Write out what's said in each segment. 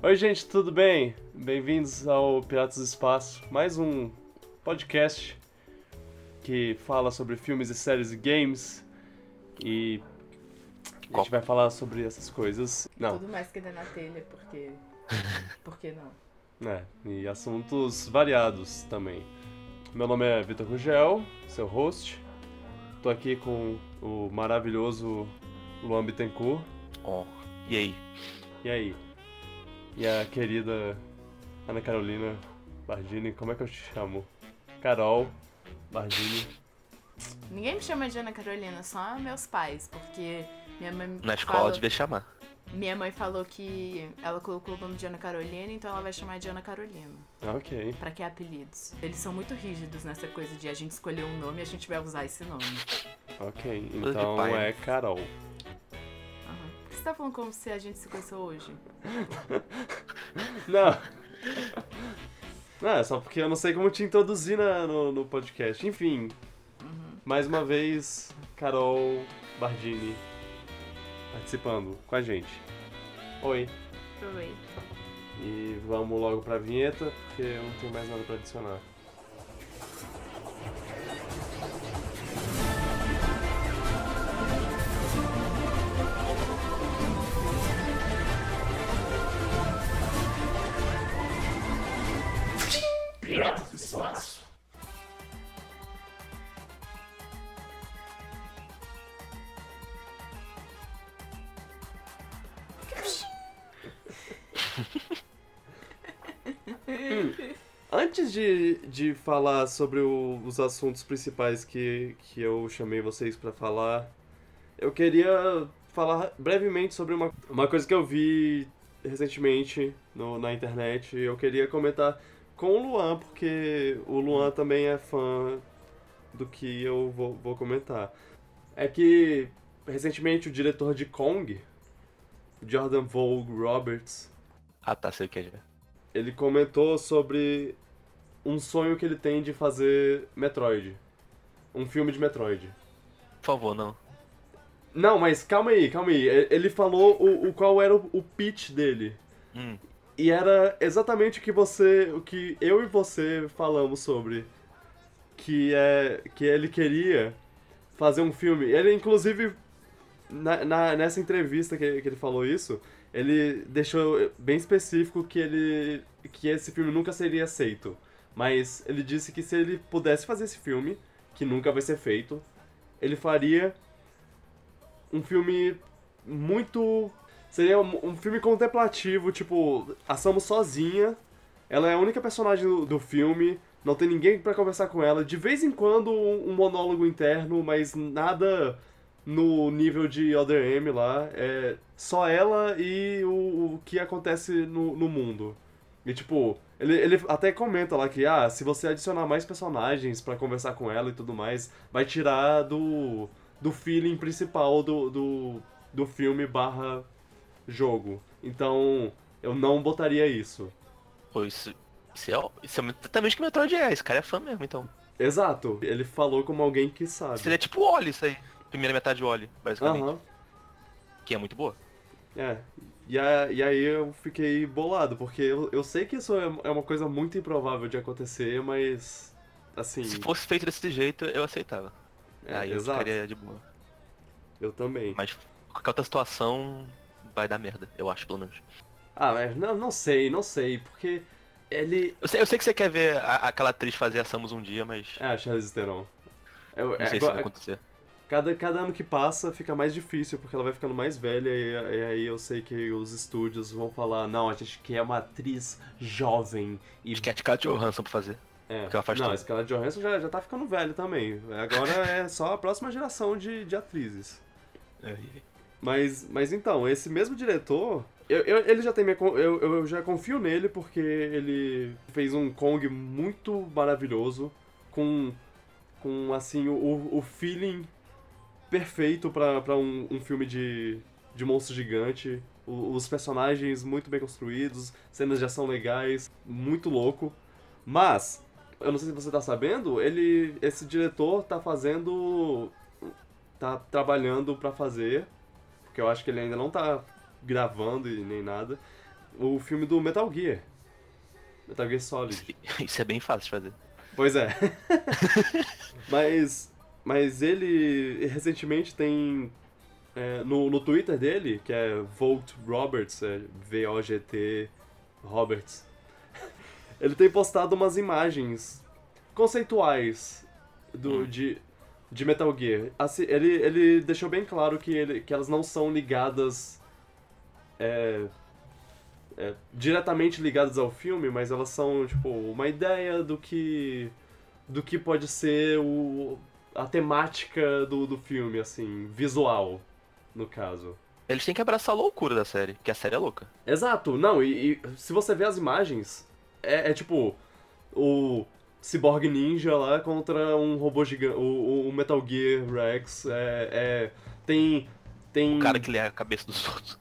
Oi, gente, tudo bem? Bem-vindos ao Piratas do Espaço, mais um podcast que fala sobre filmes e séries e games. E a gente vai falar sobre essas coisas. Não, Tudo mais que der na telha, porque. Por que não? é, e assuntos variados também. Meu nome é Vitor Rugel, seu host. Tô aqui com o maravilhoso Luan Bittencourt. Ó, e aí? E aí? E a querida Ana Carolina Bardini, como é que eu te chamo? Carol Bardini. Ninguém me chama de Ana Carolina, só meus pais, porque minha mãe. Na escola falou- devia chamar. Minha mãe falou que ela colocou o nome de Ana Carolina, então ela vai chamar de Ana Carolina. Ah, Ok. Pra que apelidos? Eles são muito rígidos nessa coisa de a gente escolher um nome e a gente vai usar esse nome. Ok, então pai, né? é Carol. Tá falando como se a gente se conheceu hoje? Não. Não, é só porque eu não sei como te introduzir na- no, no podcast. Enfim, mais uma vez, Carol Bardini participando com a gente. Oi. Oi. E vamos logo pra vinheta, porque eu não tenho mais nada pra adicionar. Antes de, de falar sobre o- os assuntos principais que, que eu chamei vocês pra falar, eu queria falar brevemente sobre uma, uma coisa que eu vi recentemente no, na internet. Eu queria comentar com o Luan, porque o Luan também é fã do que eu vou, vou comentar. É que recentemente o diretor de Kong, Jordan Vogue Roberts, Ah tá, sei o que é ele comentou sobre um sonho que ele tem de fazer Metroid. Um filme de Metroid. Por favor, não. Não, mas calma aí, calma aí. E- Ele falou o, o qual era o, o pitch dele. Hum, E era exatamente o que você. o que eu e você falamos sobre. Que é. que ele queria fazer um filme. Ele inclusive. na- na- nessa entrevista que, que ele falou isso, ele deixou bem específico que ele. que esse filme nunca seria aceito. Mas ele disse que se ele pudesse fazer esse filme, que nunca vai ser feito, ele faria um filme muito. Seria um, um filme contemplativo, tipo, a Samus sozinha. Ela é a única personagem do, do filme, não tem ninguém pra conversar com ela. De vez em quando um, um monólogo interno, mas nada no nível de Other M lá. É só ela e o, o que acontece no, no mundo. E tipo, ele, ele até comenta lá que, ah, se você adicionar mais personagens pra conversar com ela e tudo mais, vai tirar do, do feeling principal do, do, do filme barra jogo. Então, eu não botaria isso. pô, isso, isso, é, isso é exatamente o que o Metroid é. Esse cara é fã mesmo, então. Exato, ele falou como alguém que sabe. Seria tipo o Oli, isso aí. Primeira metade de Oli, basicamente. Aham, Que é muito boa. é. E, a, e aí eu fiquei bolado, porque eu, eu sei que isso é é uma coisa muito improvável de acontecer, mas. Assim. Se fosse feito desse jeito, eu aceitava. é, aí eu exato. ficaria de boa. Eu também. Mas qualquer outra situação vai dar merda, eu acho, pelo menos. Ah, mas não, não sei, não sei, porque ele. Eu sei, eu sei que você quer ver a- aquela atriz fazer a Samus um dia, mas É, a Charlize Theron. Eu, não é, sei se agora- vai acontecer. cada, cada ano que passa fica mais difícil, porque ela vai ficando mais velha, e, e aí eu sei que os estúdios vão falar: não, a gente quer uma atriz jovem e. É a Scarlett Johansson pra fazer. É. porque ela faz não, tudo. a Scarlett Johansson já, já tá ficando velha também. Agora é só a próxima geração de, de atrizes. É, Mas, mas então, esse mesmo diretor, eu, eu- ele já tem minha, eu, eu já confio nele porque ele fez um Kong muito maravilhoso, com, com assim, o, o feeling perfeito pra um, um filme de, de monstro gigante, o- os personagens muito bem construídos, cenas de ação legais, muito louco. Mas, eu não sei se você tá sabendo, ele, esse diretor tá fazendo, tá trabalhando pra fazer porque eu acho que ele ainda não tá gravando e nem nada. o filme do Metal Gear. Metal Gear Solid. Isso é bem fácil de fazer. Pois é. mas, mas ele recentemente tem é, no, no Twitter dele, que é Volt Roberts, é V-O-G-T Roberts, ele tem postado umas imagens conceituais do, Hum. de, de Metal Gear. Assim, ele, ele deixou bem claro que, ele, que elas não são ligadas. é, é, diretamente ligadas ao filme, mas elas são, tipo, uma ideia do que. do que pode ser o, a temática do, do filme, assim, visual, no caso. Eles têm que abraçar a loucura da série, que a série é louca. Exato, não, e, e se você ver as imagens, é, é tipo o Cyborg Ninja lá contra um robô gigante, o, o Metal Gear Rex, é, é, tem... tem O cara que lê a cabeça dos outros.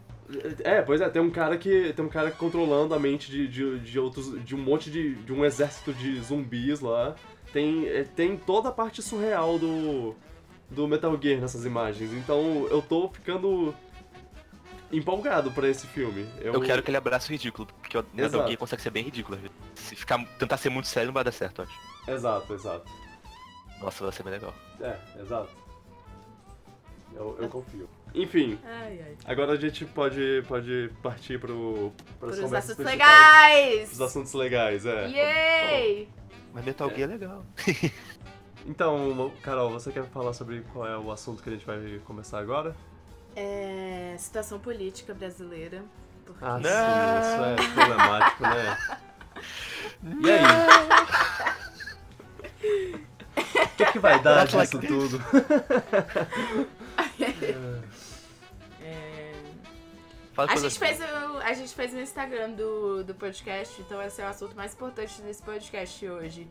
É, pois é, tem um cara que tem um cara controlando a mente de, de, de outros, de um monte de, de um exército de zumbis lá. Tem, é, tem toda a parte surreal do, do Metal Gear nessas imagens, então eu tô ficando empolgado pra esse filme. Eu quero que ele abrace o ridículo, porque o Metal. Gear consegue ser bem ridículo. Se ficar, tentar ser muito sério, não vai dar certo, eu acho. Exato, exato. Nossa, vai ser bem legal. É, exato. Eu, eu confio. Enfim, Ai, ai. agora a gente pode, pode partir pro, os assuntos principais. legais! Os assuntos legais, é. Yay! Mas Metal Gear é legal. Então, Carol, você quer falar sobre qual é o assunto que a gente vai começar agora? É, situação política brasileira. Porque... Ah, Não. sim, isso é problemático, né? E aí? O que, que vai dar disso tudo? É, Faz A gente, fez o, a gente fez o Instagram do, do podcast, então esse é o assunto mais importante desse podcast hoje.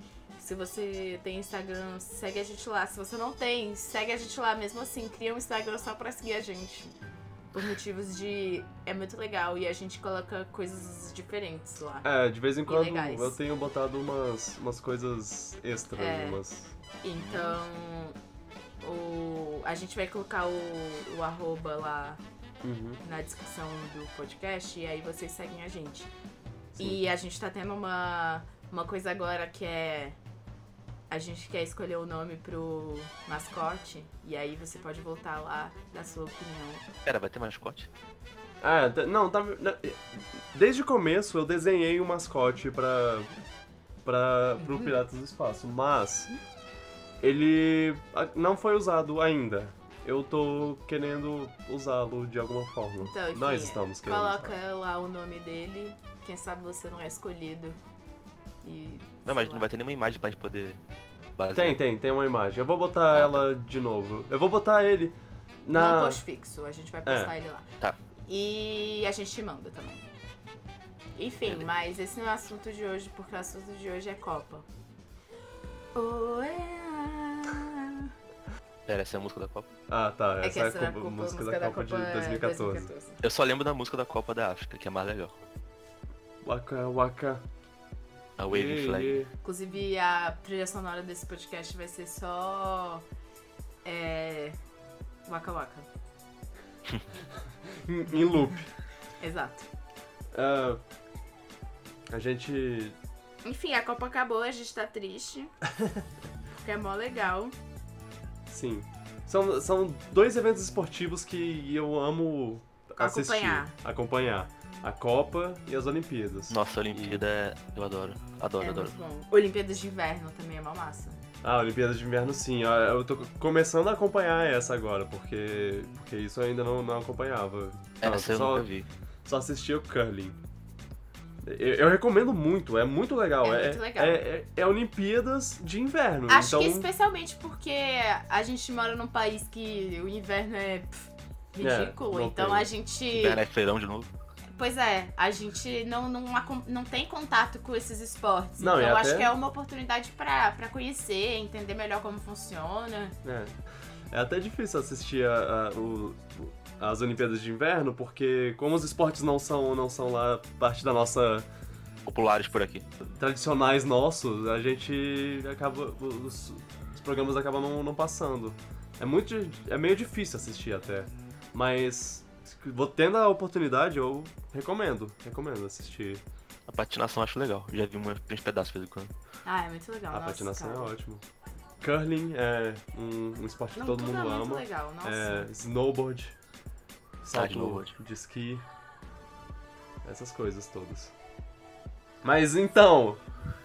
Se você tem Instagram, segue a gente lá. Se você não tem, segue a gente lá mesmo assim. Cria um Instagram só pra seguir a gente. Por motivos de. É muito legal e a gente coloca coisas diferentes lá. É, de vez em quando eu tenho botado umas, umas coisas extras, É. umas... Então. O, a gente vai colocar o, o arroba lá Uhum. na descrição do podcast e aí vocês seguem a gente. E a gente tá tendo uma, uma coisa agora que é. A gente quer escolher o nome pro mascote e aí você pode voltar lá da sua opinião. Pera, vai ter mascote? Ah, t- não, tá, desde o começo eu desenhei um mascote pra, pra, pro Piratas do Espaço, mas ele ah, não foi usado ainda. Eu tô querendo usá-lo de alguma forma. Então, enfim, Nós estamos querendo Coloca usar. lá o nome dele, quem sabe você não é escolhido. E. Não, mas não vai ter nenhuma imagem pra gente poder basear. Tem, tem, tem uma imagem. Eu vou botar Ah, tá. ela de novo. Eu vou botar ele na... Não post fixo, a gente vai postar ele lá. Tá. E a gente te manda também. Enfim, mas esse não é o assunto de hoje, porque o assunto de hoje é Copa. É. Pera, essa é a música da Copa. Ah, tá. É Essa essa é é a a Copa- Copa- música música da Copa de é 2014. 2014. Eu só lembro da música da Copa da África, que é mais legal. Waka Waka. A Waving Flag. Inclusive, a trilha sonora desse podcast vai ser só. É. Waka Waka. Em, em loop. Exato. Ah, a gente Enfim, a Copa acabou, a gente tá triste. porque é mó legal. Sim. São, são dois eventos esportivos que eu amo assistir. Acompanhar. Acompanhar. A Copa e as Olimpíadas. Nossa, a Olimpíada é... eu adoro. Adoro, é adoro. muito bom. Olimpíadas de Inverno também é mó massa. Ah, Olimpíadas de Inverno sim. Eu tô começando a acompanhar essa agora, porque, porque isso eu ainda não, não acompanhava. É, Não, essa eu só, vi. só assistia o curling. Eu, eu recomendo muito, é muito legal. É muito legal. É, é- é Olimpíadas de inverno. Acho então, que especialmente porque a gente mora num país que o inverno é pff, ridículo. É, não então tem. a gente. Inverno é feirão de novo. Pois é, a gente não, não, não tem contato com esses esportes. Não, então eu até- acho que é uma oportunidade pra, pra conhecer, entender melhor como funciona. É, é até difícil assistir a- a- o- as Olimpíadas de Inverno, porque como os esportes não são, não são lá parte da nossa Populares por aqui. tradicionais nossos, a gente acaba os, os programas acabam não, não passando. É muito é meio difícil assistir até, mas vou tendo a oportunidade, eu recomendo. Recomendo assistir. A patinação eu acho legal. Já vi uma- uns pedaços de vez em quando. Ah, é muito legal. A nossa, patinação cara. é ótimo. Curling é um, um esporte que Não, todo tudo mundo é muito ama. legal, nossa. É, snowboard, salto snowboard. de esqui, essas coisas todas. Mas então,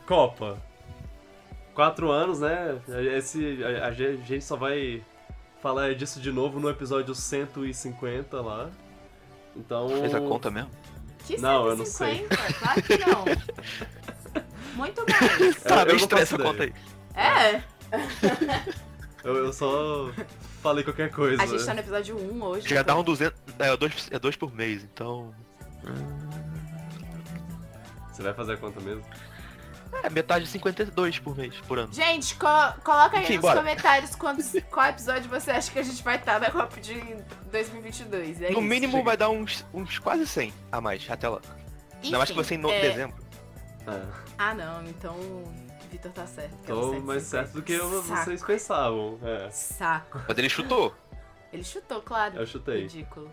Copa. Quatro anos, né? Esse, a, a gente só vai falar disso de novo no episódio 150 lá. Então. Fez a conta mesmo? Que Não, eu não sei. 150? Claro que não. Muito mais. Eu- Tá, eu bem não estressa, conta aí. É, Eu, eu só falei qualquer coisa. a gente tá no episódio 1 hoje. Já dá um 200. É dois, é dois por mês, então. Você vai fazer a conta mesmo? É, metade de 52 por mês, por ano. Gente, co- coloca aí Enfim, nos bora. comentários quantos, qual episódio você acha que a gente vai estar na Copa de 2022. É no isso. mínimo chega. vai dar uns, uns quase 100 a mais, até lá. Ainda mais que você em no- é- dezembro. É. Ah, não, então o Vitor tá certo. é Tô 150. mais certo do que eu- vocês pensavam. É. Saco. Mas ele chutou. Ele chutou, claro. Eu chutei. Ridículo.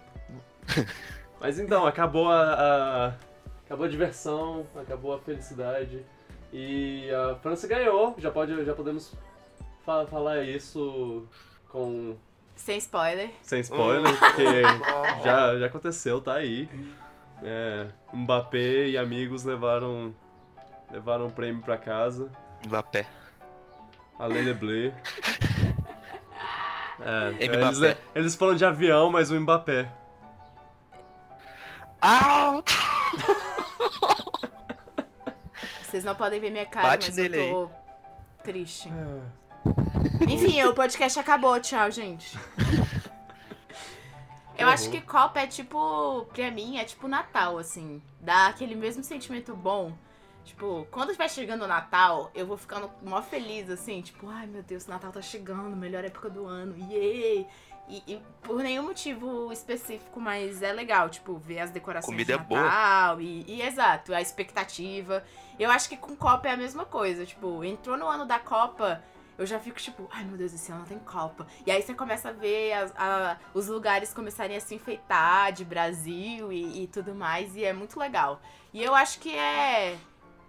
Mas então, acabou a, a- acabou a diversão, acabou a felicidade e a França ganhou. Já pode, já podemos fa- falar isso com Sem spoiler. sem spoiler, porque já, já aconteceu, tá aí. É, Mbappé e amigos levaram levaram um prêmio pra casa. Mbappé. A Lele Blé. É, Mbappé. eles, eles foram de avião, mas o Mbappé. Ah! Vocês não podem ver minha cara, Bate mas nele eu tô triste. Enfim, o podcast acabou. Tchau, gente. Eu horror. acho que Copa é tipo, pra mim, é tipo Natal, assim. Dá aquele mesmo sentimento bom. Tipo, quando vai chegando o Natal, eu vou ficando mó feliz, assim. Tipo, ai meu Deus, o Natal tá chegando, melhor época do ano, yay! E, e por nenhum motivo específico, mas é legal, tipo, ver as decorações Comida de é boa. Natal e, e, exato, a expectativa. Eu acho que com Copa é a mesma coisa, tipo, entrou no ano da Copa, eu já fico tipo, ai meu Deus, esse ano tem Copa. E aí você começa a ver as- a- os lugares começarem a se enfeitar de Brasil e, e tudo mais, e é muito legal. E eu acho que é,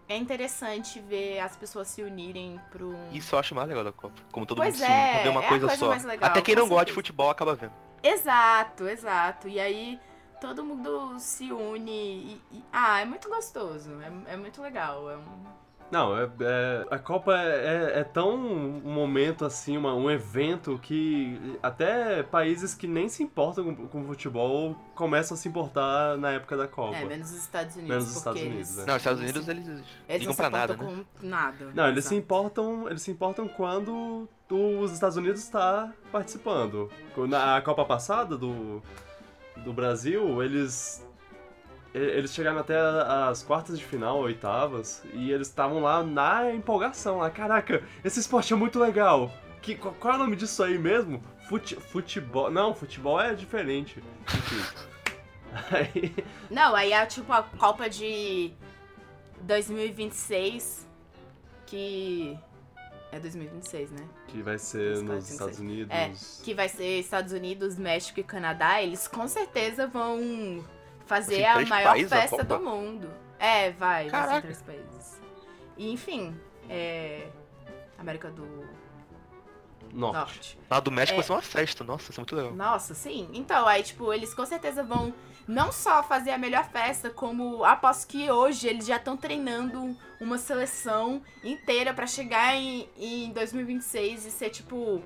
é interessante ver as pessoas se unirem pro. Isso eu acho mais legal da Copa. Como todo Pois mundo se é, vê uma é coisa, coisa só. legal, Até quem não gosta de futebol acaba vendo. Exato, exato. E aí todo mundo se une e. e- ah, é muito gostoso. É, é muito legal. É um. Não, é, é- a Copa é, é- tão um momento assim, uma- um evento que até países que nem se importam com, com futebol começam a se importar na época da Copa. É, menos os Estados Unidos. Menos os porque Estados eles, Unidos, é. Não, os Estados eles Unidos se- eles Eles ligam não se pra nada, importam né? com nada. Não, eles se Exato. importam, eles se importam quando os Estados Unidos está participando. Na Copa passada do, do Brasil, eles eles chegaram até as quartas de final, oitavas, e eles estavam lá na empolgação, lá, caraca, esse esporte é muito legal. Que, qual, qual é o nome disso aí mesmo? Fute, futebol. Não, futebol é diferente. Enfim. Aí, Não, aí é tipo a Copa de 2026, que. É 2026, né? que vai ser Os nos Estados têm Unidos. É, que vai ser Estados Unidos, México e Canadá, eles com certeza vão fazer Assim, a maior países a festa Copa? do mundo. É, vai, vai ser Caraca. três países. E enfim, é. América do Norte. Norte. Lá do México É. vai ser uma festa, nossa, isso é muito legal. Nossa, sim. Então, aí, tipo, eles com certeza vão não só fazer a melhor festa, como aposto que hoje eles já estão treinando uma seleção inteira pra chegar em, em 2026 e ser, tipo,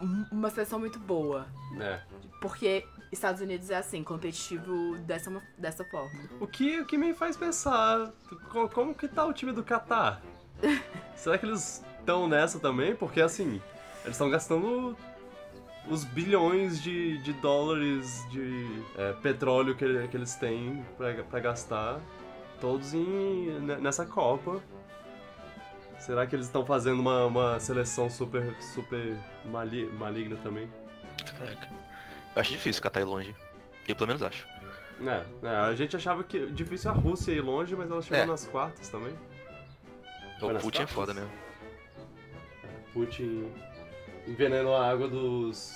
um- uma seleção muito boa. É. Porque Estados Unidos é assim, competitivo dessa, dessa forma. O que, o que me faz pensar, co- como que tá o time do Catar? Será que eles estão nessa também? Porque assim, eles estão gastando os bilhões de, de dólares de é, petróleo que, que eles têm pra, pra gastar, todos em, ne- nessa Copa. Será que eles estão fazendo uma, uma seleção super, super mali- maligna também? Caraca. Eu acho difícil catar ir longe. Eu pelo menos acho. É, é, a gente achava que difícil a Rússia ir longe, mas ela chegou É. nas quartas também. O Putin é quartas? foda mesmo. Putin envenenou a água dos,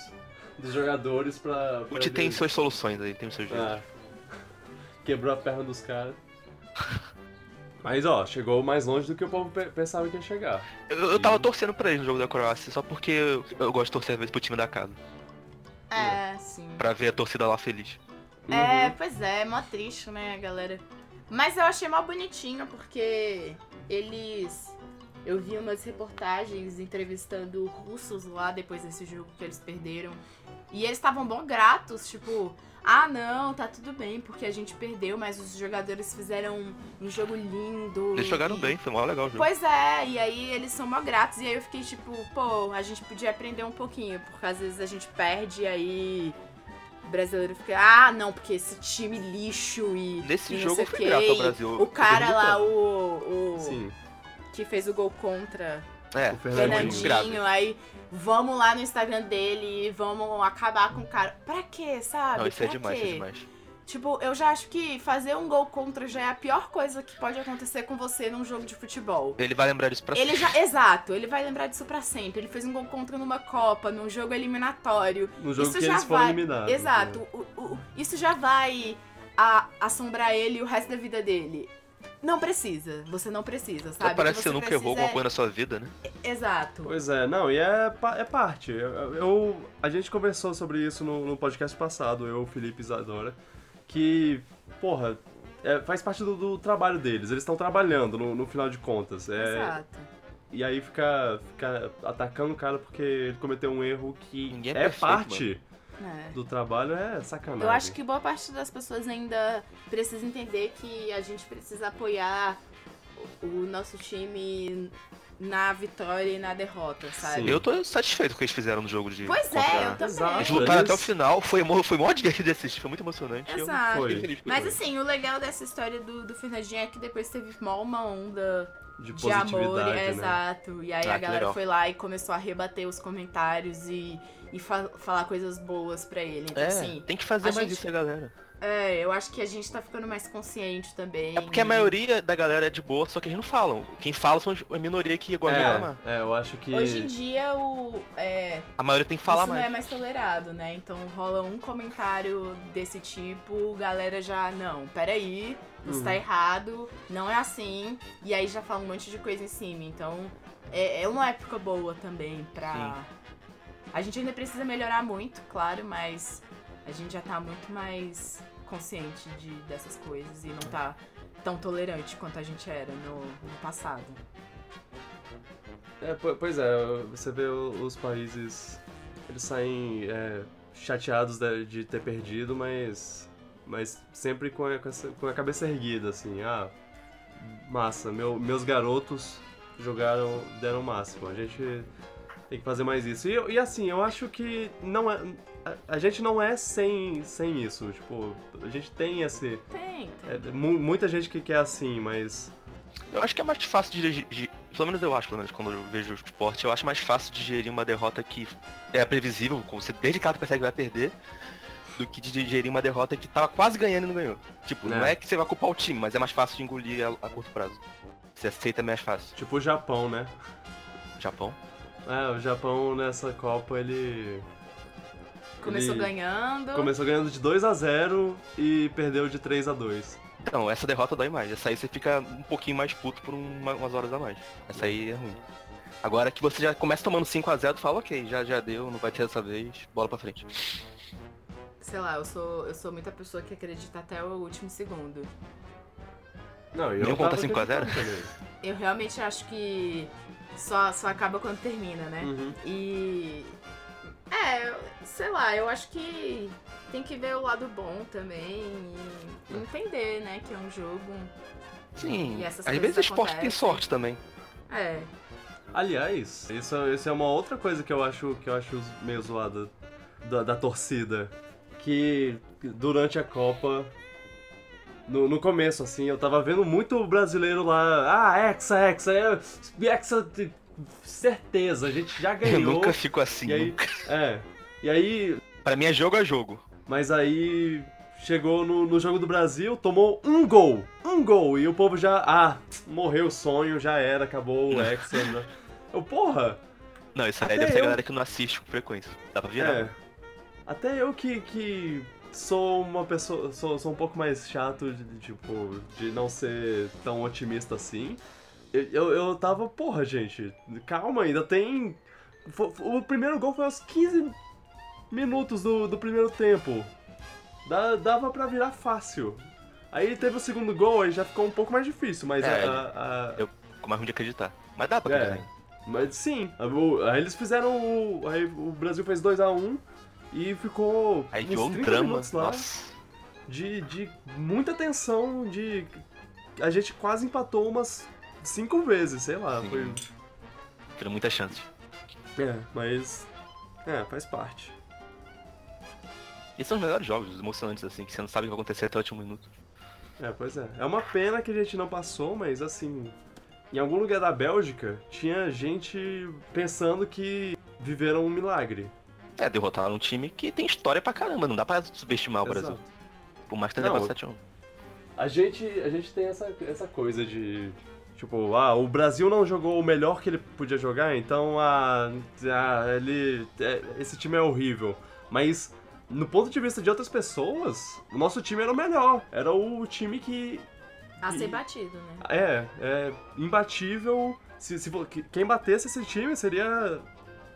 dos jogadores pra. Pra Guti tem suas soluções aí, tem seus jeitos. Ah. Quebrou a perna dos caras. Mas ó, chegou mais longe do que o povo pe- pensava que ia chegar. Eu, eu tava torcendo pra eles no jogo da Croácia, só porque eu, eu gosto de torcer às vezes pro time da casa. É, sim. Pra ver a torcida lá feliz. É, pois é, é mó triste, né, galera? Mas eu achei mó bonitinho porque eles. Eu vi umas reportagens entrevistando russos lá depois desse jogo que eles perderam. E eles estavam bom gratos, tipo, ah não, tá tudo bem, porque a gente perdeu, mas os jogadores fizeram um jogo lindo. Eles jogaram e- bem, foi mó legal o jogo. Pois é, e aí eles são mó gratos. E aí eu fiquei tipo, pô, a gente podia aprender um pouquinho, porque às vezes a gente perde e aí o brasileiro fica, ah, não, porque esse time lixo e. Nesse e não jogo quê, grato ao Brasil. O cara lá, o. o Sim. Que fez o gol contra É, O Fernandinho. Fernandinho, aí vamos lá no Instagram dele e vamos acabar com o cara. Pra quê, sabe? Não, isso é Pra demais, quê? isso é demais. Tipo, eu já acho que fazer um gol contra já é a pior coisa que pode acontecer com você num jogo de futebol. Ele vai lembrar disso pra Ele sempre. já, exato, ele vai lembrar disso pra sempre. Ele fez um gol contra numa Copa, num jogo eliminatório. No jogo Isso que já eles foram vai- eliminados. Exato, né? o- o- isso já vai a- assombrar ele o resto da vida dele. Não precisa, você não precisa, sabe? Parece que você você nunca errou precisa alguma coisa na sua vida, né? é- Exato. Pois é, não, e é, é parte. Eu, eu- a gente conversou sobre isso no, no podcast passado, eu, o Felipe e Isadora, que, porra, é, faz parte do, do trabalho deles. Eles estão trabalhando, no, no final de contas. É, Exato. e aí fica, fica atacando o cara porque ele cometeu um erro que Ninguém é é, perfeito, parte É. do trabalho, é sacanagem. Eu acho que boa parte das pessoas ainda precisa entender que a gente precisa apoiar o nosso time na vitória e na derrota, sabe? Sim. Eu tô satisfeito com o que eles fizeram no jogo de. Pois contra- é, eu também. Exato. Eles lutaram até o final, foi, mó- foi mó divertido de assistir, foi muito emocionante. Exato. Foi. fiquei feliz com Mas isso. assim, o legal dessa história do, do Fernandinho é que depois teve mó uma onda de de amor, positividade, né? exato. E aí Ah, a galera legal. foi lá e começou a rebater os comentários e, e fa- falar coisas boas pra ele. Então, É, assim, tem que fazer a mais gente- isso, galera. é, eu acho que a gente tá ficando mais consciente também. É porque a maioria da galera é de boa, só que eles não falam. Quem fala são a minoria que gosta de reclamar. É, é, eu acho que. Hoje em dia, o, é, A maioria tem que falar isso mais. não é mais tolerado, né? Então rola um comentário desse tipo, galera já, não, peraí, você Uhum. tá errado, não é assim, e aí já fala um monte de coisa em cima. Então é, é uma época boa também pra. A gente ainda precisa melhorar muito, claro, mas a gente já tá muito mais consciente de, dessas coisas e não tá tão tolerante quanto a gente era no, no passado. É, po- pois é, você vê os países, eles saem é, chateados de, de ter perdido, mas, mas sempre com a, com a cabeça erguida, assim, ah, massa, meu- meus garotos jogaram, deram o máximo, a gente tem que fazer mais isso. E, e assim, eu acho que não é, a, a gente não é sem, sem isso, tipo, a gente tem esse, Tem, tem. é, mu- muita gente que quer assim, mas... Eu acho que é mais fácil de, de, Pelo menos eu acho, pelo menos quando eu vejo o esporte, eu acho mais fácil de gerir uma derrota que é previsível, como você desde cara percebe que vai perder, do que de gerir uma derrota que tava quase ganhando e não ganhou. Tipo, não É. é que você vai culpar o time, mas é mais fácil de engolir a, a curto prazo. Você aceita mais fácil. Tipo o Japão, né? Japão. É, o Japão nessa Copa ele. Começou ele ganhando. Começou ganhando de 2 a 0 e perdeu de 3 a 2 Então, essa derrota dói mais. Essa aí você fica um pouquinho mais puto por uma- umas horas a mais. Essa aí é ruim. Agora que você já começa tomando 5x0, tu fala, ok, já, já deu, não vai ter dessa vez, bola pra frente. Sei lá, eu sou, eu sou muita pessoa que acredita até o último segundo. Não, e eu conta tava 5 a 0? acreditando também. Eu realmente acho que só, só acaba quando termina, né? Uhum. E. É, sei lá, eu acho que tem que ver o lado bom também e entender, né, que é um jogo. Sim, E às vezes esporte tem sorte também. É. Aliás, isso, isso é uma outra coisa que eu acho que eu acho meio zoada da, da torcida. Que durante a Copa. No, no começo, assim, eu tava vendo muito brasileiro lá. Ah, Hexa, Hexa, é, Hexa, certeza, a gente já Eu ganhou. nunca fico assim, E aí, nunca. é. E aí, Pra mim é jogo a jogo. Mas aí chegou no, no jogo do Brasil, tomou um gol. Um gol. E o povo já. Ah, morreu o sonho, já era, acabou o Hexa. né? Eu, porra! Não, isso aí Até deve ser a eu- galera que não assiste com frequência. Dá pra virar. É. Até eu que, que sou uma pessoa. Sou, sou um pouco mais chato de, de, tipo, de não ser tão otimista assim. Eu, eu, eu tava, porra, gente, calma, ainda tem. O primeiro gol foi aos 15 minutos do, do primeiro tempo. Dava pra virar fácil. Aí teve o segundo gol, aí já ficou um pouco mais difícil, mas É, a- a- Eu ficou mais ruim de acreditar. Mas dá pra é, acreditar. mas sim. Aí eles fizeram o. Aí o Brasil fez 2x1 e ficou Aí uns um 30 drama. minutos lá Nossa. de, de muita tensão, de. A gente quase empatou umas cinco vezes, sei lá. Sim. Foi. Tiveram muita chance. É, mas. É, faz parte. E são os melhores jogos, os emocionantes, assim, que você não sabe o que vai acontecer até o último minuto. É, pois é. É uma pena que a gente não passou, mas assim. Em algum lugar da Bélgica tinha gente pensando que viveram um milagre. É, derrotaram um time que tem história pra caramba, não dá pra subestimar o Brasil. Exato. Por mais que tenha levado 7x1. A gente, a gente tem essa, essa coisa de. Tipo, ah, o Brasil não jogou o melhor que ele podia jogar, então ah, ah, ele. é, esse time é horrível. Mas, no ponto de vista de outras pessoas, o nosso time era o melhor. Era o time que. A ser batido, né? É, é imbatível. Se, se, quem batesse esse time seria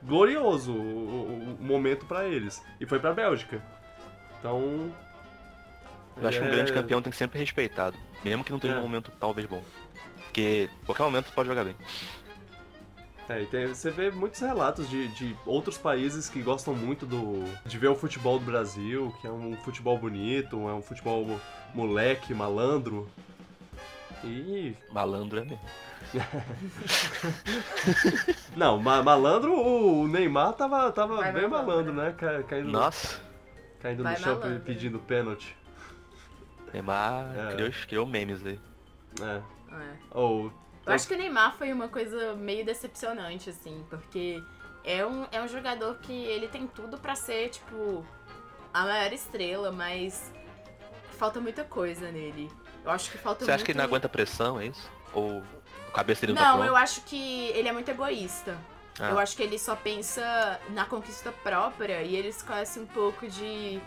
glorioso o, o- o momento pra eles. E foi pra Bélgica. Então. Eu acho que um é- grande campeão tem que ser sempre respeitado. Mesmo que não tenha É. um momento talvez bom. Porque qualquer momento pode jogar bem. É, e tem- você vê muitos relatos de, de outros países que gostam muito do, de ver o futebol do Brasil, que é um futebol bonito, é um futebol mo- moleque, malandro. E. Malandro é mesmo. Não, ma- malandro, o Neymar tava, tava Vai bem malandro, malandro, né? Ca- Caindo, Nossa, caindo Vai no chão malandro. pedindo pênalti. Neymar É. criou, criou memes aí. É. É. Ou. Eu acho que o Neymar foi uma coisa meio decepcionante, assim, porque é um, é um jogador que ele tem tudo pra ser, tipo, a maior estrela, mas falta muita coisa nele. Eu acho que falta Você muito... acha que ele não aguenta pressão, é isso? Ou a cabeça dele não, tá Não, pronta? eu acho que ele é muito egoísta. Ah. Eu acho que ele só pensa na conquista própria e ele esquece um pouco de.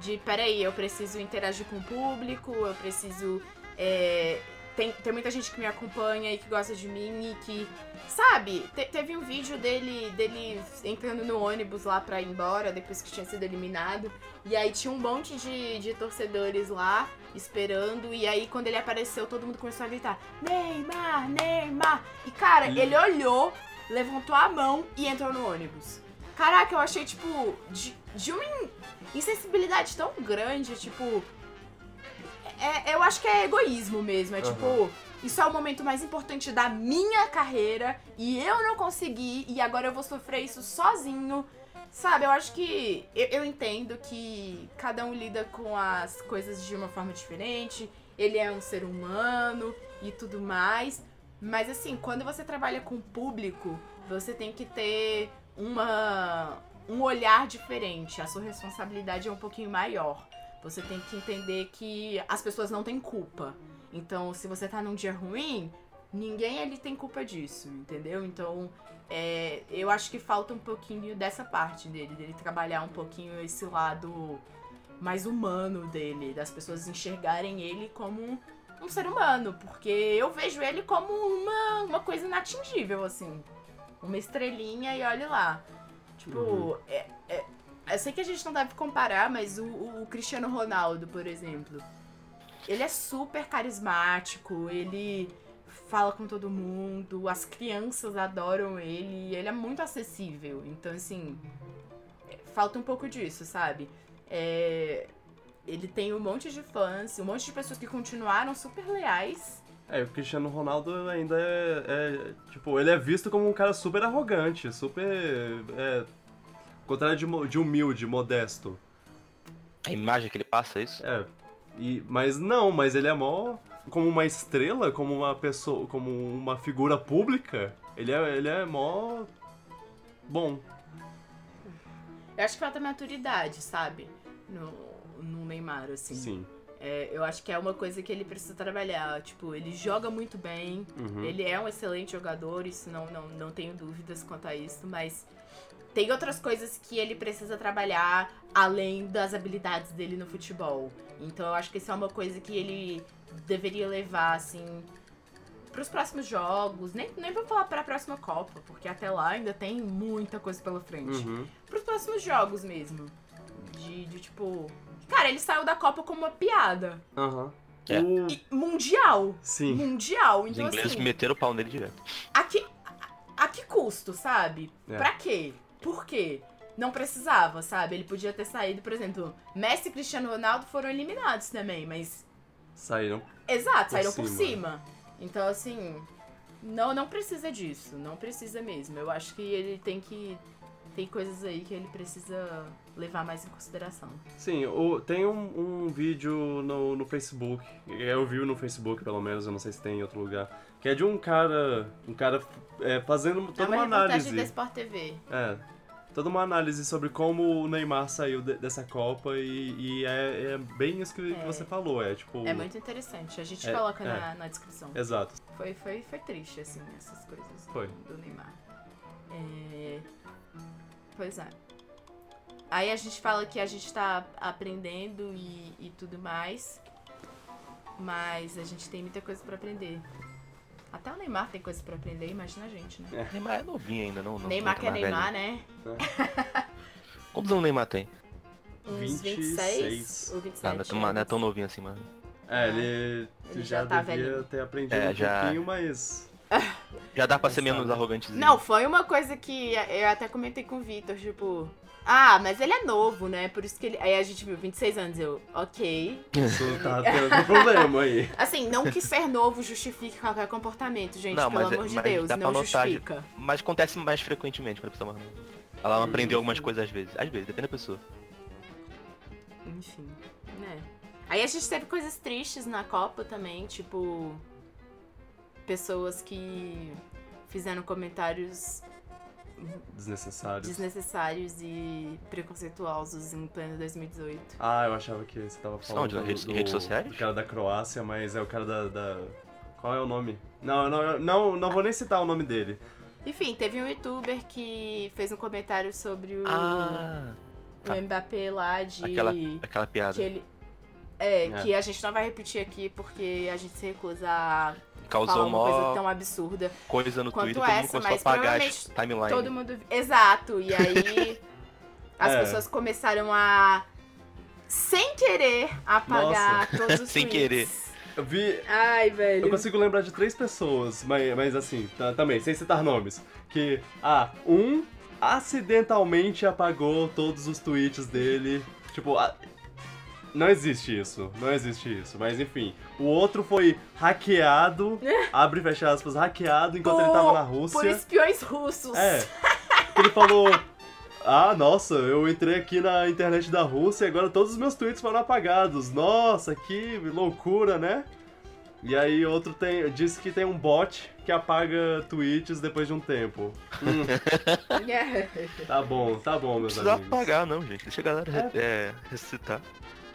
de peraí, eu preciso interagir com o público, eu preciso. é, tem, tem muita gente que me acompanha e que gosta de mim e que. Sabe, te- teve um vídeo dele, dele entrando no ônibus lá pra ir embora, depois que tinha sido eliminado. E aí tinha um monte de, de torcedores lá esperando. E aí quando ele apareceu, todo mundo começou a gritar: Neymar, Neymar! E cara, ele olhou, levantou a mão e entrou no ônibus. Caraca, eu achei, tipo, de, de uma in- insensibilidade tão grande, tipo. É, eu acho que é egoísmo mesmo. É Aham. tipo, isso é o momento mais importante da minha carreira e eu não consegui e agora eu vou sofrer isso sozinho. Sabe, eu acho que. Eu, eu entendo que cada um lida com as coisas de uma forma diferente. Ele é um ser humano e tudo mais. Mas assim, quando você trabalha com público, você tem que ter uma, um olhar diferente. A sua responsabilidade é um pouquinho maior. Você tem que entender que as pessoas não têm culpa. Então, se você tá num dia ruim, ninguém ali tem culpa disso, entendeu? Então, é, eu acho que falta um pouquinho dessa parte dele, dele trabalhar um pouquinho esse lado mais humano dele, das pessoas enxergarem ele como um ser humano, porque eu vejo ele como uma, uma coisa inatingível, assim. Uma estrelinha e olhe lá. Tipo, Uhum. é, é- eu sei que a gente não deve comparar, mas o, o Cristiano Ronaldo, por exemplo, ele é super carismático, ele fala com todo mundo, as crianças adoram ele, ele é muito acessível. Então, assim, falta um pouco disso, sabe? É, ele tem um monte de fãs, um monte de pessoas que continuaram super leais. É, o Cristiano Ronaldo ainda é, é, Tipo, ele é visto como um cara super arrogante, super. É, contrário de, de humilde, modesto. A imagem que ele passa, é isso? É. E, mas não, mas ele é mó. Como uma estrela, como uma pessoa. Como uma figura pública, ele é, ele é mó. Bom. Eu acho que falta maturidade, sabe? No, no Neymar, assim. Sim. É, eu acho que é uma coisa que ele precisa trabalhar. Tipo, ele joga muito bem, Uhum. ele é um excelente jogador, isso não, não, não tenho dúvidas quanto a isso, mas tem outras coisas que ele precisa trabalhar além das habilidades dele no futebol. Então eu acho que isso é uma coisa que ele deveria levar, assim, pros próximos jogos. Nem, nem vou falar pra próxima Copa, porque até lá ainda tem muita coisa pela frente. Uhum. Pros próximos jogos mesmo. De, de tipo. Cara, ele saiu da Copa como uma piada. Aham. É. O- E mundial. Sim. Mundial. Os Então, ingleses assim. meteram o pau nele direto. A que, a, a que custo, sabe? É. Pra quê? Por quê? Não precisava, sabe? Ele podia ter saído, por exemplo, Messi e Cristiano Ronaldo foram eliminados também, mas. Saíram. Exato, Por saíram por cima. cima. Então, assim. Não, não precisa disso. Não precisa mesmo. Eu acho que ele tem que. Tem coisas aí que ele precisa levar mais em consideração. Sim, o- tem um, um vídeo no, no Facebook, eu vi no Facebook pelo menos, eu não sei se tem em outro lugar, que é de um cara, um cara é, fazendo é toda uma, uma reportagem análise. da Sport TV. É, toda uma análise sobre como o Neymar saiu de- dessa Copa e, e é, é bem isso que, que É. você falou, é tipo... É muito interessante. A gente É, coloca é. Na, na descrição. Exato. Foi, foi, foi triste, assim, essas coisas Foi. do Neymar. É... Pois é. Aí a gente fala que a gente tá aprendendo e, e tudo mais. Mas a gente tem muita coisa pra aprender. Até o Neymar tem coisa pra aprender, imagina a gente, né? Neymar é novinho ainda, não? não Neymar não que tá é Neymar, velho. né? Quantos anos o Neymar tem? Uns 26. 26 ou 27. Ah, não é tão, não é tão novinho assim, mano. É, ele, Ele já, já tá devia velhinho. ter aprendido É, um já- pouquinho, mas... Já dá pra ser menos arrogantezinho. Não, foi uma coisa que eu até comentei com o Vitor, tipo... Ah, mas ele é novo, né? Por isso que ele... Aí a gente viu 26 anos, eu... Ok. Isso tá tendo problema aí. Assim, não que ser novo justifique qualquer comportamento, gente, Não, pelo mas é- amor de mas Deus, dá pra não notar, justifica. Mas acontece mais frequentemente quando a pessoa é mais nova. Ela não aprendeu algumas coisas às vezes. Às vezes, depende da pessoa. Enfim, né? Aí a gente teve coisas tristes na Copa também, tipo... Pessoas que fizeram comentários Desnecessário. desnecessários e preconceituosos em pleno 2018. Ah, eu achava que você tava falando Onde? do, Redes- do, redes sociais? do cara da Croácia, mas é o cara da, da- Qual é o nome? Não, não, não, não vou nem citar o nome dele. Enfim, teve um youtuber que fez um comentário sobre o, Ah, o Mbappé lá de... aquela, aquela piada. que ele... É, É. que a gente não vai repetir aqui porque a gente se recusa a Causou uma coisa tão absurda. coisa no Twitter, todo mundo essa, começou a apagar as timeline. Todo mundo. Exato. E aí as É. pessoas começaram a. Sem querer apagar todos os Sem tweets. Eu vi. Ai, velho. Eu consigo lembrar de três pessoas, mas, mas assim, tá- também, sem citar nomes. Que, ah, um acidentalmente apagou todos os tweets dele. Tipo, ah, não existe isso, não existe isso. Mas enfim, o outro foi hackeado, abre e fecha aspas, hackeado enquanto ele tava na Rússia. Por espiões russos. É. Ele falou. Ah, nossa, eu entrei aqui na internet da Rússia e agora todos os meus tweets foram apagados. Nossa, que loucura, né? E aí outro tem, disse que tem um bot que apaga tweets depois de um tempo. Hum, É. tá bom, tá bom, Não meus precisa amigos. apagar, não, gente. Deixa a galera re- é, ressuscitar.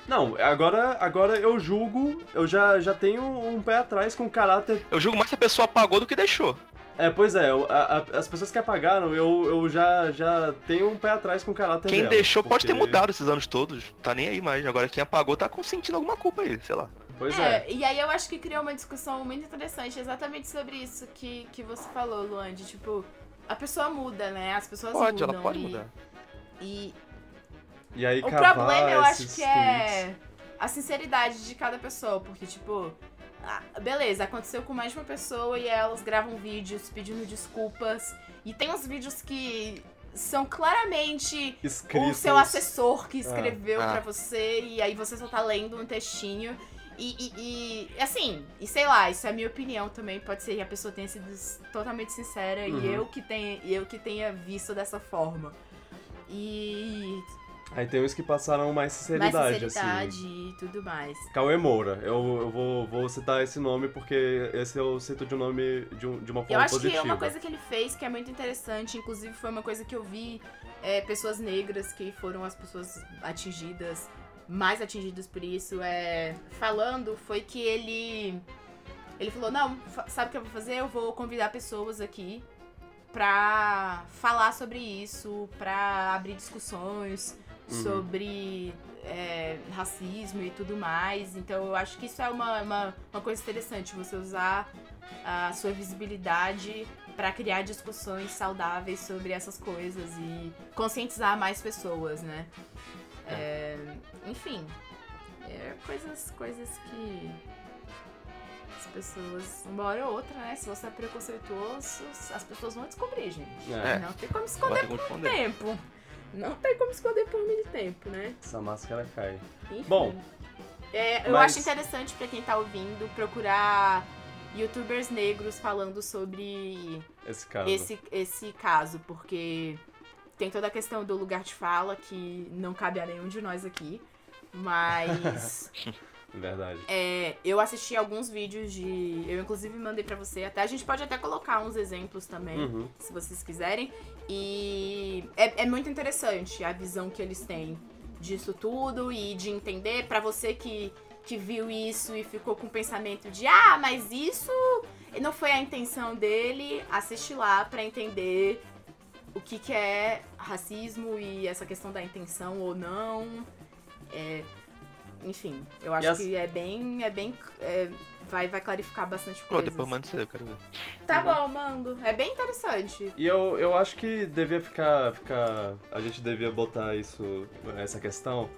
Não, agora, agora eu julgo, eu já, já tenho um pé atrás com caráter Eu julgo mais se a pessoa apagou do que deixou. É, pois é, eu- a- a- as pessoas que apagaram, eu, eu já, já tenho um pé atrás com o caráter Quem delas, deixou pode ter porque- mudado esses anos todos. Tá nem aí mais. Agora quem apagou tá consentindo alguma culpa aí, sei lá. Pois é. É, e aí eu acho que criou uma discussão muito interessante exatamente sobre isso que, que você falou, Luan, de tipo, a pessoa muda, né? As pessoas Pode, mudam. ela pode e- mudar. E E aí o problema eu acho que tweets. é a sinceridade de cada pessoa, porque tipo, ah, beleza, aconteceu com mais de uma pessoa e elas gravam vídeos pedindo desculpas. E tem uns vídeos que são claramente Escritos. o seu assessor que escreveu Ah. pra você e aí você só tá lendo um textinho. E, e- e, assim, e sei lá, isso é a minha opinião também. Pode ser que a pessoa tenha sido totalmente sincera Uhum. e eu que tenha, e eu que tenha visto dessa forma. E Aí tem uns que passaram mais mais sinceridade, sinceridade assim. e tudo mais. Cauê Moura, eu, eu vou, vou citar esse nome porque esse eu cito de um nome de, um- de uma Eu forma acho positiva. que uma coisa que ele fez que é muito interessante, inclusive foi uma coisa que eu vi é, pessoas negras que foram as pessoas atingidas, mais atingidas por isso, é, falando, foi que ele ele falou, não, sabe o que eu vou fazer? Eu vou convidar pessoas aqui pra falar sobre isso, pra abrir discussões Uhum. sobre é, racismo e tudo mais. Então eu acho que isso é uma, uma, uma coisa interessante, você usar a sua visibilidade pra criar discussões saudáveis sobre essas coisas e conscientizar mais pessoas, né? É, enfim, é, coisas, coisas que as pessoas, uma hora ou outra, né? Se você é preconceituoso, as pessoas vão descobrir, gente. É. Não tem como esconder por esconder. tempo. Não tem como esconder por muito tempo, né? Essa máscara cai. Enfim. Bom, É, eu mas- acho interessante pra quem tá ouvindo procurar youtubers negros falando sobre Esse caso. esse, esse caso, porque tem toda a questão do lugar de fala que não cabe a nenhum de nós aqui. Mas Verdade. é, eu assisti alguns vídeos de. Eu inclusive mandei pra você. Até a gente pode até colocar uns exemplos também Uhum. se vocês quiserem. E é, é muito interessante a visão que eles têm disso tudo e de entender pra você que, que viu isso e ficou com o pensamento de ah, mas isso não foi a intenção dele, assiste lá pra entender o que, que é racismo e essa questão da intenção ou não. É, enfim, eu acho as- que é bem. É bem é, vai, vai clarificar bastante Pô, coisas. depois manda isso eu quero ver. Tá bom, mando. É bem interessante. E eu, eu acho que devia ficar, ficar. A gente devia botar isso, essa questão.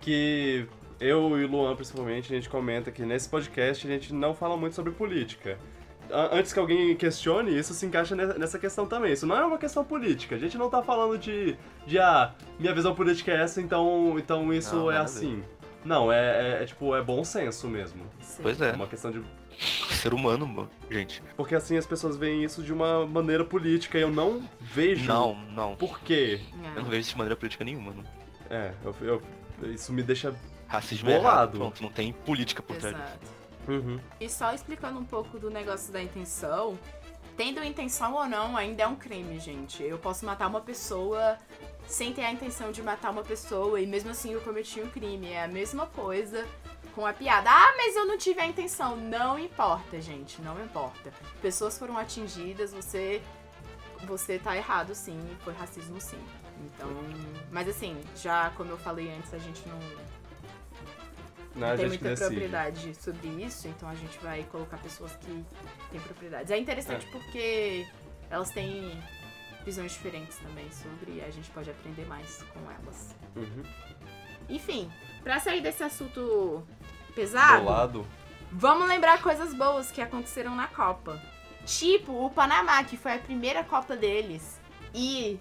Que eu e o Luan, principalmente, a gente comenta que nesse podcast a gente não fala muito sobre política. Antes que alguém questione, isso se encaixa ne- nessa questão também. Isso não é uma questão política. A gente não tá falando de, de ah, minha visão política é essa, então, então isso Não, é nada a ver. Não, é, é- é tipo, é bom senso mesmo. Sim. Pois É é, uma questão de. ser humano, mano, gente. Porque assim as pessoas veem isso de uma maneira política e eu não vejo Não, não. por quê. Eu não vejo isso de maneira política nenhuma, não. É, eu, eu- isso me deixa. Racismo é Bolado. errado. Pronto, não tem política por trás. disso. Exato. Uhum. E só explicando um pouco do negócio da intenção, tendo intenção ou não, ainda é um crime, gente. Eu posso matar uma pessoa sem ter a intenção de matar uma pessoa e mesmo assim eu cometi um crime. É a mesma coisa com a piada. Ah, mas eu não tive a intenção. Não importa, gente, não importa. Pessoas foram atingidas, você você tá errado sim, foi racismo sim. Então, mas assim, já como eu falei antes, a gente não Não, é não tem muita decide. propriedade sobre isso, então a gente vai colocar pessoas que têm propriedades. É interessante porque elas têm visões diferentes também sobre e a gente pode aprender mais com elas. Uhum. Enfim, pra sair desse assunto pesado, Bolado. vamos lembrar coisas boas que aconteceram na Copa. Tipo, o Panamá, que foi a primeira Copa deles. E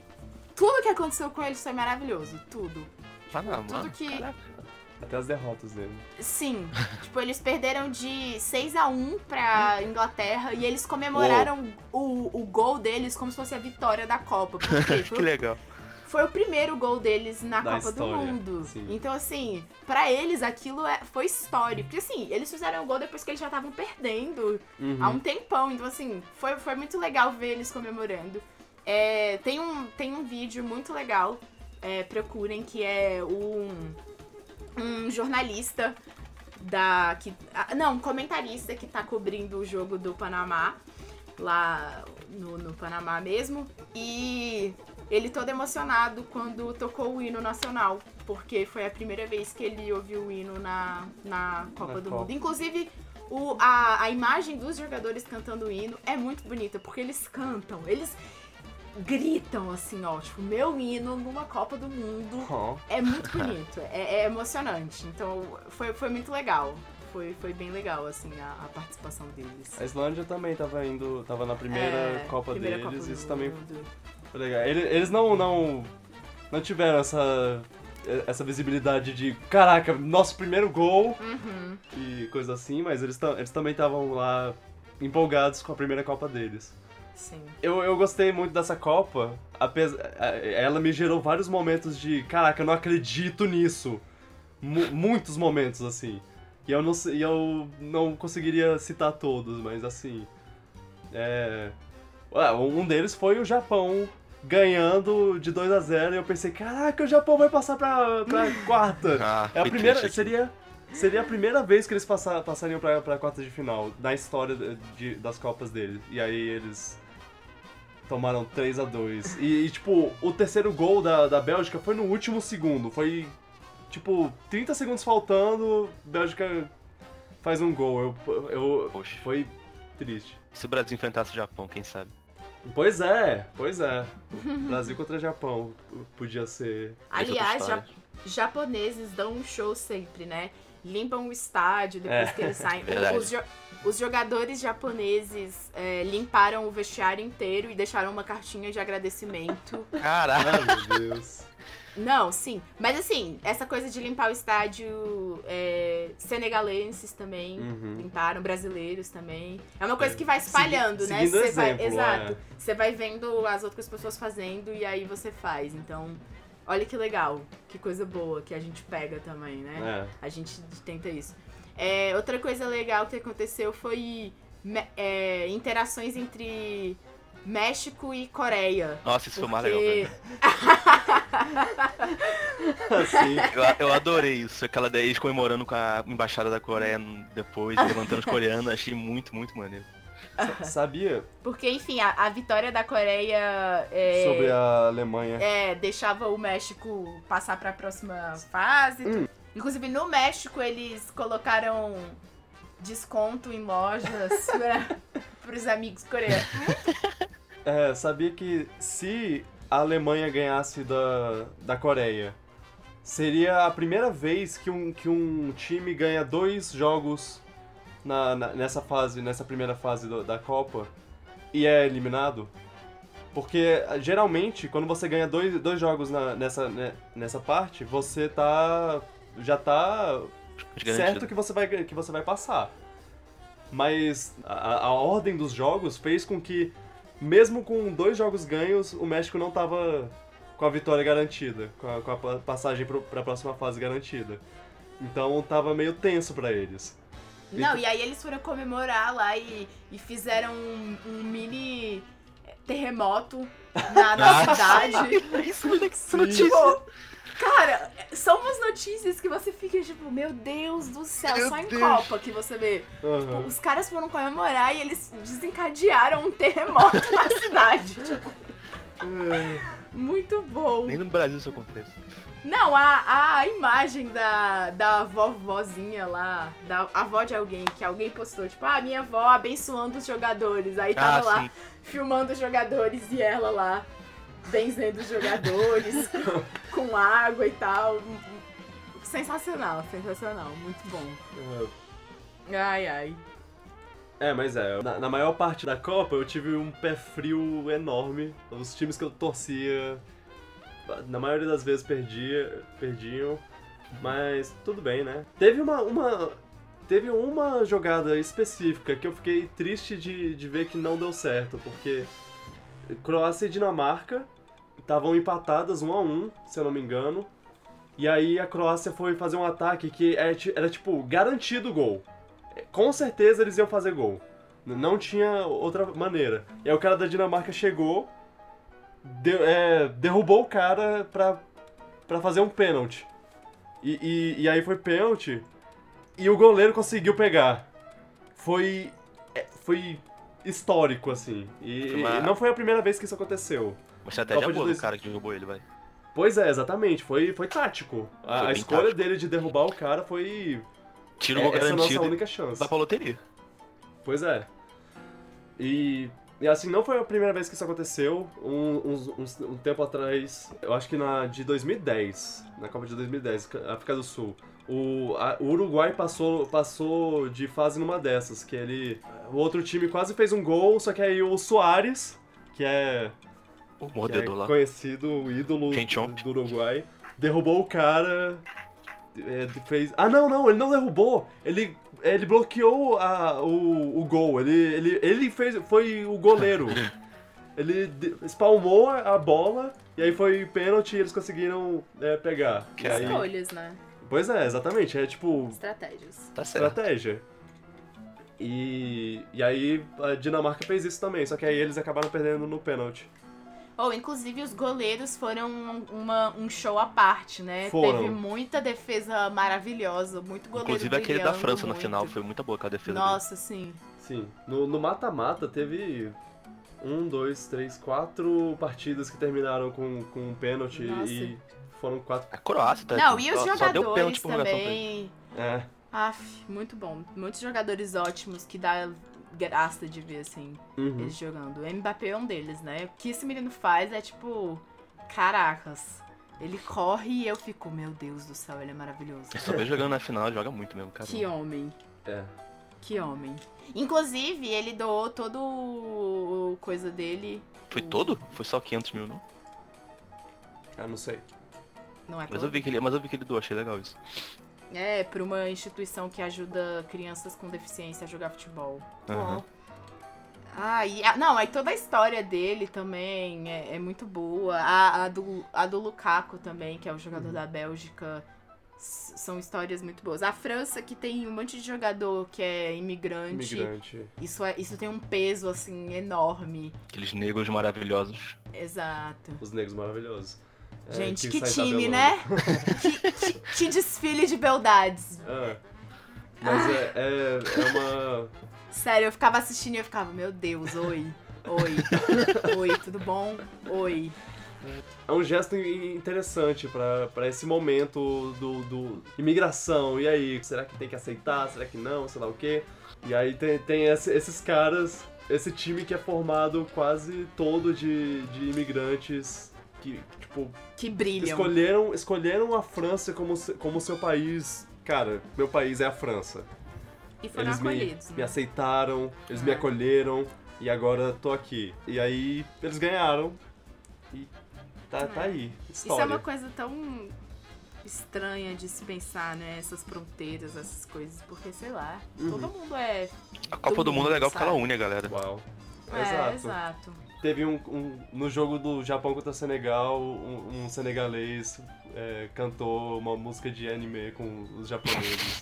tudo que aconteceu com eles foi maravilhoso. Tudo. Panamá. Tudo que- Caraca. Até as derrotas dele. Sim. tipo, eles perderam de 6 a 1 pra Inglaterra e eles comemoraram o, o gol deles como se fosse a vitória da Copa. Porque que foi, legal. foi o primeiro gol deles na Da Copa história, do Mundo. sim. Então, assim, pra eles aquilo é- foi histórico. Porque, assim, eles fizeram o gol depois que eles já estavam perdendo Uhum. há um tempão. Então, assim, foi, foi muito legal ver eles comemorando. É, tem, um, tem um vídeo muito legal, é, procurem, que é um, um jornalista da. Que, não, um comentarista que tá cobrindo o jogo do Panamá, lá no, no Panamá mesmo. E ele todo emocionado quando tocou o hino nacional. Porque foi a primeira vez que ele ouviu o hino na, na Copa Na do Copa. Mundo. Inclusive, o, a, a imagem dos jogadores cantando o hino é muito bonita, porque eles cantam, eles gritam assim, ó, tipo, meu hino numa Copa do Mundo. Ó, É muito bonito, é, é emocionante. Então, foi, foi muito legal. Foi, foi bem legal, assim, a, a participação deles. A Islândia também tava indo. tava na primeira É, Copa primeira deles, Copa isso também foi legal. Ele- Eles não. não. não tiveram essa. essa visibilidade de caraca, nosso primeiro gol Uhum. e coisa assim, mas eles, eles também estavam lá empolgados com a primeira Copa deles. Sim. Eu, eu gostei muito dessa Copa, apesar, ela me gerou vários momentos de caraca, eu não acredito nisso. Mu- muitos momentos assim. E eu não sei- e eu não conseguiria citar todos, mas assim, é, ué, um deles foi o Japão ganhando de 2 a 0 e eu pensei, caraca, o Japão vai passar pra, pra quarta. Ah, É a primeira, seria, seria a primeira vez que eles passa, passariam pra, pra quarta de final na história de- de- das Copas deles. E aí eles tomaram 3 a 2 e, e, tipo, o terceiro gol da, da Bélgica foi no último segundo. Foi, tipo, 30 segundos faltando, Bélgica faz um gol. Eu, eu, Poxa. foi triste. Se o Brasil enfrentasse o Japão, quem sabe? Pois é, pois é. Brasil contra Japão podia ser. Aliás, história. Japoneses dão um show sempre, né? Limpam o estádio depois É. que eles saem. Os, jo- os jogadores japoneses é, limparam o vestiário inteiro e deixaram uma cartinha de agradecimento. Caralho. Meu Deus. Não, sim. Mas assim, essa coisa de limpar o estádio, é, senegaleses também Uhum. limparam, brasileiros também. É uma coisa É. que vai espalhando, Segui- né? Você vai, exemplo, exato. é. Você vai vendo as outras pessoas fazendo e aí você faz. Então, olha que legal, que coisa boa que a gente pega também, né? É. A gente tenta isso. É, outra coisa legal que aconteceu foi é, interações entre México e Coreia. Nossa, isso foi mais legal. Porque. Assim. Eu, eu adorei isso, aquela daí comemorando com a embaixada da Coreia depois, levantando os coreanos, achei muito, muito maneiro. Sa- sabia Porque, enfim, a, a vitória da Coreia é, sobre a Alemanha? é, deixava o México passar pra próxima fase. Hum. Inclusive, no México, eles colocaram desconto em lojas para os amigos coreanos. É, sabia que se a Alemanha ganhasse da, da Coreia, seria a primeira vez que um, que um time ganha dois jogos na, na- nessa fase, nessa primeira fase do- da Copa e é eliminado? Porque geralmente, quando você ganha dois, dois jogos na- nessa, né, nessa parte, você tá. já tá certo Garantido. que você vai, que você vai passar. Mas a, a ordem dos jogos fez com que, mesmo com dois jogos ganhos, o México não tava com a vitória garantida, com a, com a pa- passagem pro, pra próxima fase garantida. Então tava meio tenso pra eles. Não, e aí eles foram comemorar lá e, e fizeram um, um mini terremoto na, na Ah, cidade. Isso, olha que Sim. notícia. Tipo, cara, são umas notícias que você fica tipo, meu Deus do céu, Meu só em Deus. Copa que você vê. Aham. Os caras foram comemorar e eles desencadearam um terremoto na cidade. Tipo, muito bom. Nem no Brasil isso acontece. Não, a, a imagem da, da vovozinha lá, da avó de alguém, que alguém postou, tipo, ah, minha avó abençoando os jogadores. Aí tava Ah, lá sim. filmando os jogadores e ela lá benzendo os jogadores com água e tal. Sensacional, sensacional, muito bom. Ai, ai. É, mas é, na, na maior parte da Copa eu tive um pé frio enorme. Os times que eu torcia, na maioria das vezes perdia, perdiam, mas tudo bem, né? Teve uma, uma, teve uma jogada específica que eu fiquei triste de, de ver que não deu certo, porque Croácia e Dinamarca estavam empatadas um a um, se eu não me engano. E aí a Croácia foi fazer um ataque que era, ti- era tipo garantido gol com certeza eles iam fazer gol. Não tinha outra maneira. E aí o cara da Dinamarca chegou, de- é, derrubou o cara pra, pra fazer um pênalti. E, e, e aí foi pênalti e o goleiro conseguiu pegar. Foi, é, foi histórico, assim. E, uma- e não foi a primeira vez que isso aconteceu. Uma estratégia boa dois- do cara que derrubou ele, vai. Pois é, exatamente. Foi, foi tático. A, Foi a bem escolha tático. dele de derrubar o cara foi. Tira o gol é, essa é a nossa garantido única chance. dá pra loteria. Pois é. E, e assim, não foi a primeira vez que isso aconteceu. Um, uns- uns- um tempo atrás, eu acho que na de 2010, na Copa de 2010, África do Sul. O, a- o Uruguai passou, passou de fase numa dessas, que ele. O outro time quase fez um gol, só que aí o Soares, que é, O que é mordedor lá. conhecido, o ídolo do Uruguai, derrubou o cara. É, fez. Ah, não, não, ele não derrubou. Ele, ele bloqueou a, o, o gol. Ele, ele, ele fez. Foi o goleiro. ele espalmou a bola e aí foi pênalti e eles conseguiram é, pegar. Que aí- Escolhas, né? pois é, exatamente. É tipo Estratégias. Tá certo. estratégia. E, e aí a Dinamarca fez isso também, só que aí eles acabaram perdendo no pênalti. Ou, inclusive, os goleiros foram um- uma, um show à parte, né? Foram. Teve muita defesa maravilhosa, muito goleiro Inclusive aquele da França no muito. final, foi muito boa aquela defesa dele. Nossa, sim. Sim. No mata-mata teve um, dois, três, quatro partidas que terminaram com, com um pênalti Nossa. e foram quatro. A Croácia tá Não, e os só, jogadores também. É. Aff, muito bom. Muitos jogadores ótimos que dá graça de ver, assim, Uhum. eles jogando. O Mbappé é um deles, né? O que esse menino faz é tipo. Caracas. Ele corre e eu fico, meu Deus do céu, ele é maravilhoso. Eu só vejo jogando na final, joga muito mesmo, cara. Que homem. É. Que homem. Inclusive, ele doou todo o coisa dele. Foi o- todo? Foi só 500 mil, não? Ah, não sei. Não é Mas eu vi que ele, mas eu vi que ele doou, achei legal isso. É, pra uma instituição que ajuda crianças com deficiência a jogar futebol. Aham. Ah, e a- não, aí toda a história dele também é, é muito boa. A, a do, a do Lukaku também, que é o jogador da Bélgica, são histórias muito boas. A França, que tem um monte de jogador que é imigrante, Imigrante. Isso, é, isso tem um peso, assim, enorme. Aqueles negros maravilhosos. Exato. Os negros maravilhosos. É, Gente, que time, né? que, que- que desfile de beldades. É. Mas é, é, é uma. Sério, eu ficava assistindo e eu ficava, meu Deus, oi. Oi. oi, tudo bom? Oi. É um gesto in- interessante pra pra esse momento do, do imigração. E aí, será que tem que aceitar? Será que não? Sei lá o quê. E aí tem, tem esse- esses caras, esse time que é formado quase todo de, de imigrantes que, tipo, Que brilham. escolheram, escolheram a França como, como seu país. Cara, meu país é a França. E foram Eles me, acolhidos. me né? aceitaram, eles me É. acolheram e agora tô aqui. E aí eles ganharam e tá, tá É. aí. Isso História. é uma coisa tão estranha de se pensar, né? Essas fronteiras, essas coisas. Porque, sei lá, Uhum. todo mundo é. A Copa do Mundo é legal porque ela sabe? une a galera. Uau. É, Exato. exato. Teve um, um- No jogo do Japão contra o Senegal, um, um senegalês é, cantou uma música de anime com os japoneses.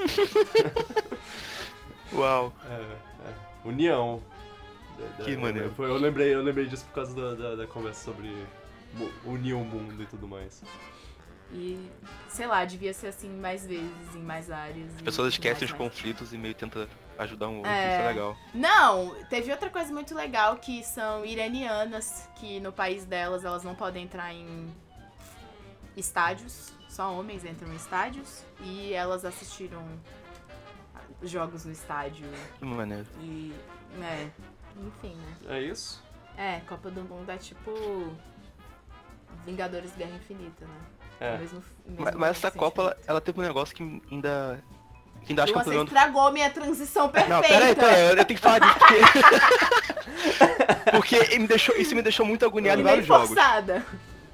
Uau. É, é. União. Da- Que da- maneiro. foi- eu, lembrei, eu lembrei disso por causa da, da, da conversa sobre unir o mundo e tudo mais. E, sei lá, devia ser assim mais vezes, em mais áreas. As pessoas esquecem os conflitos e meio tenta ajudar um outro, É. isso é legal. Não, teve outra coisa muito legal que são iranianas, que no país delas elas não podem entrar em estádios, só homens entram em estádios, e elas assistiram jogos no estádio Que maneiro. e, né, enfim, né. É isso? É, Copa do Mundo é tipo Vingadores Guerra Infinita, né? É. Mesmo, mesmo Mas, mas essa. Copa, ela, ela teve um negócio que ainda. Que ainda acho que é o Você estragou minha transição perfeita. Não, peraí, peraí, eu tenho que falar disso porque. porque me deixou, isso me deixou muito agoniado em vários jogos. forçada.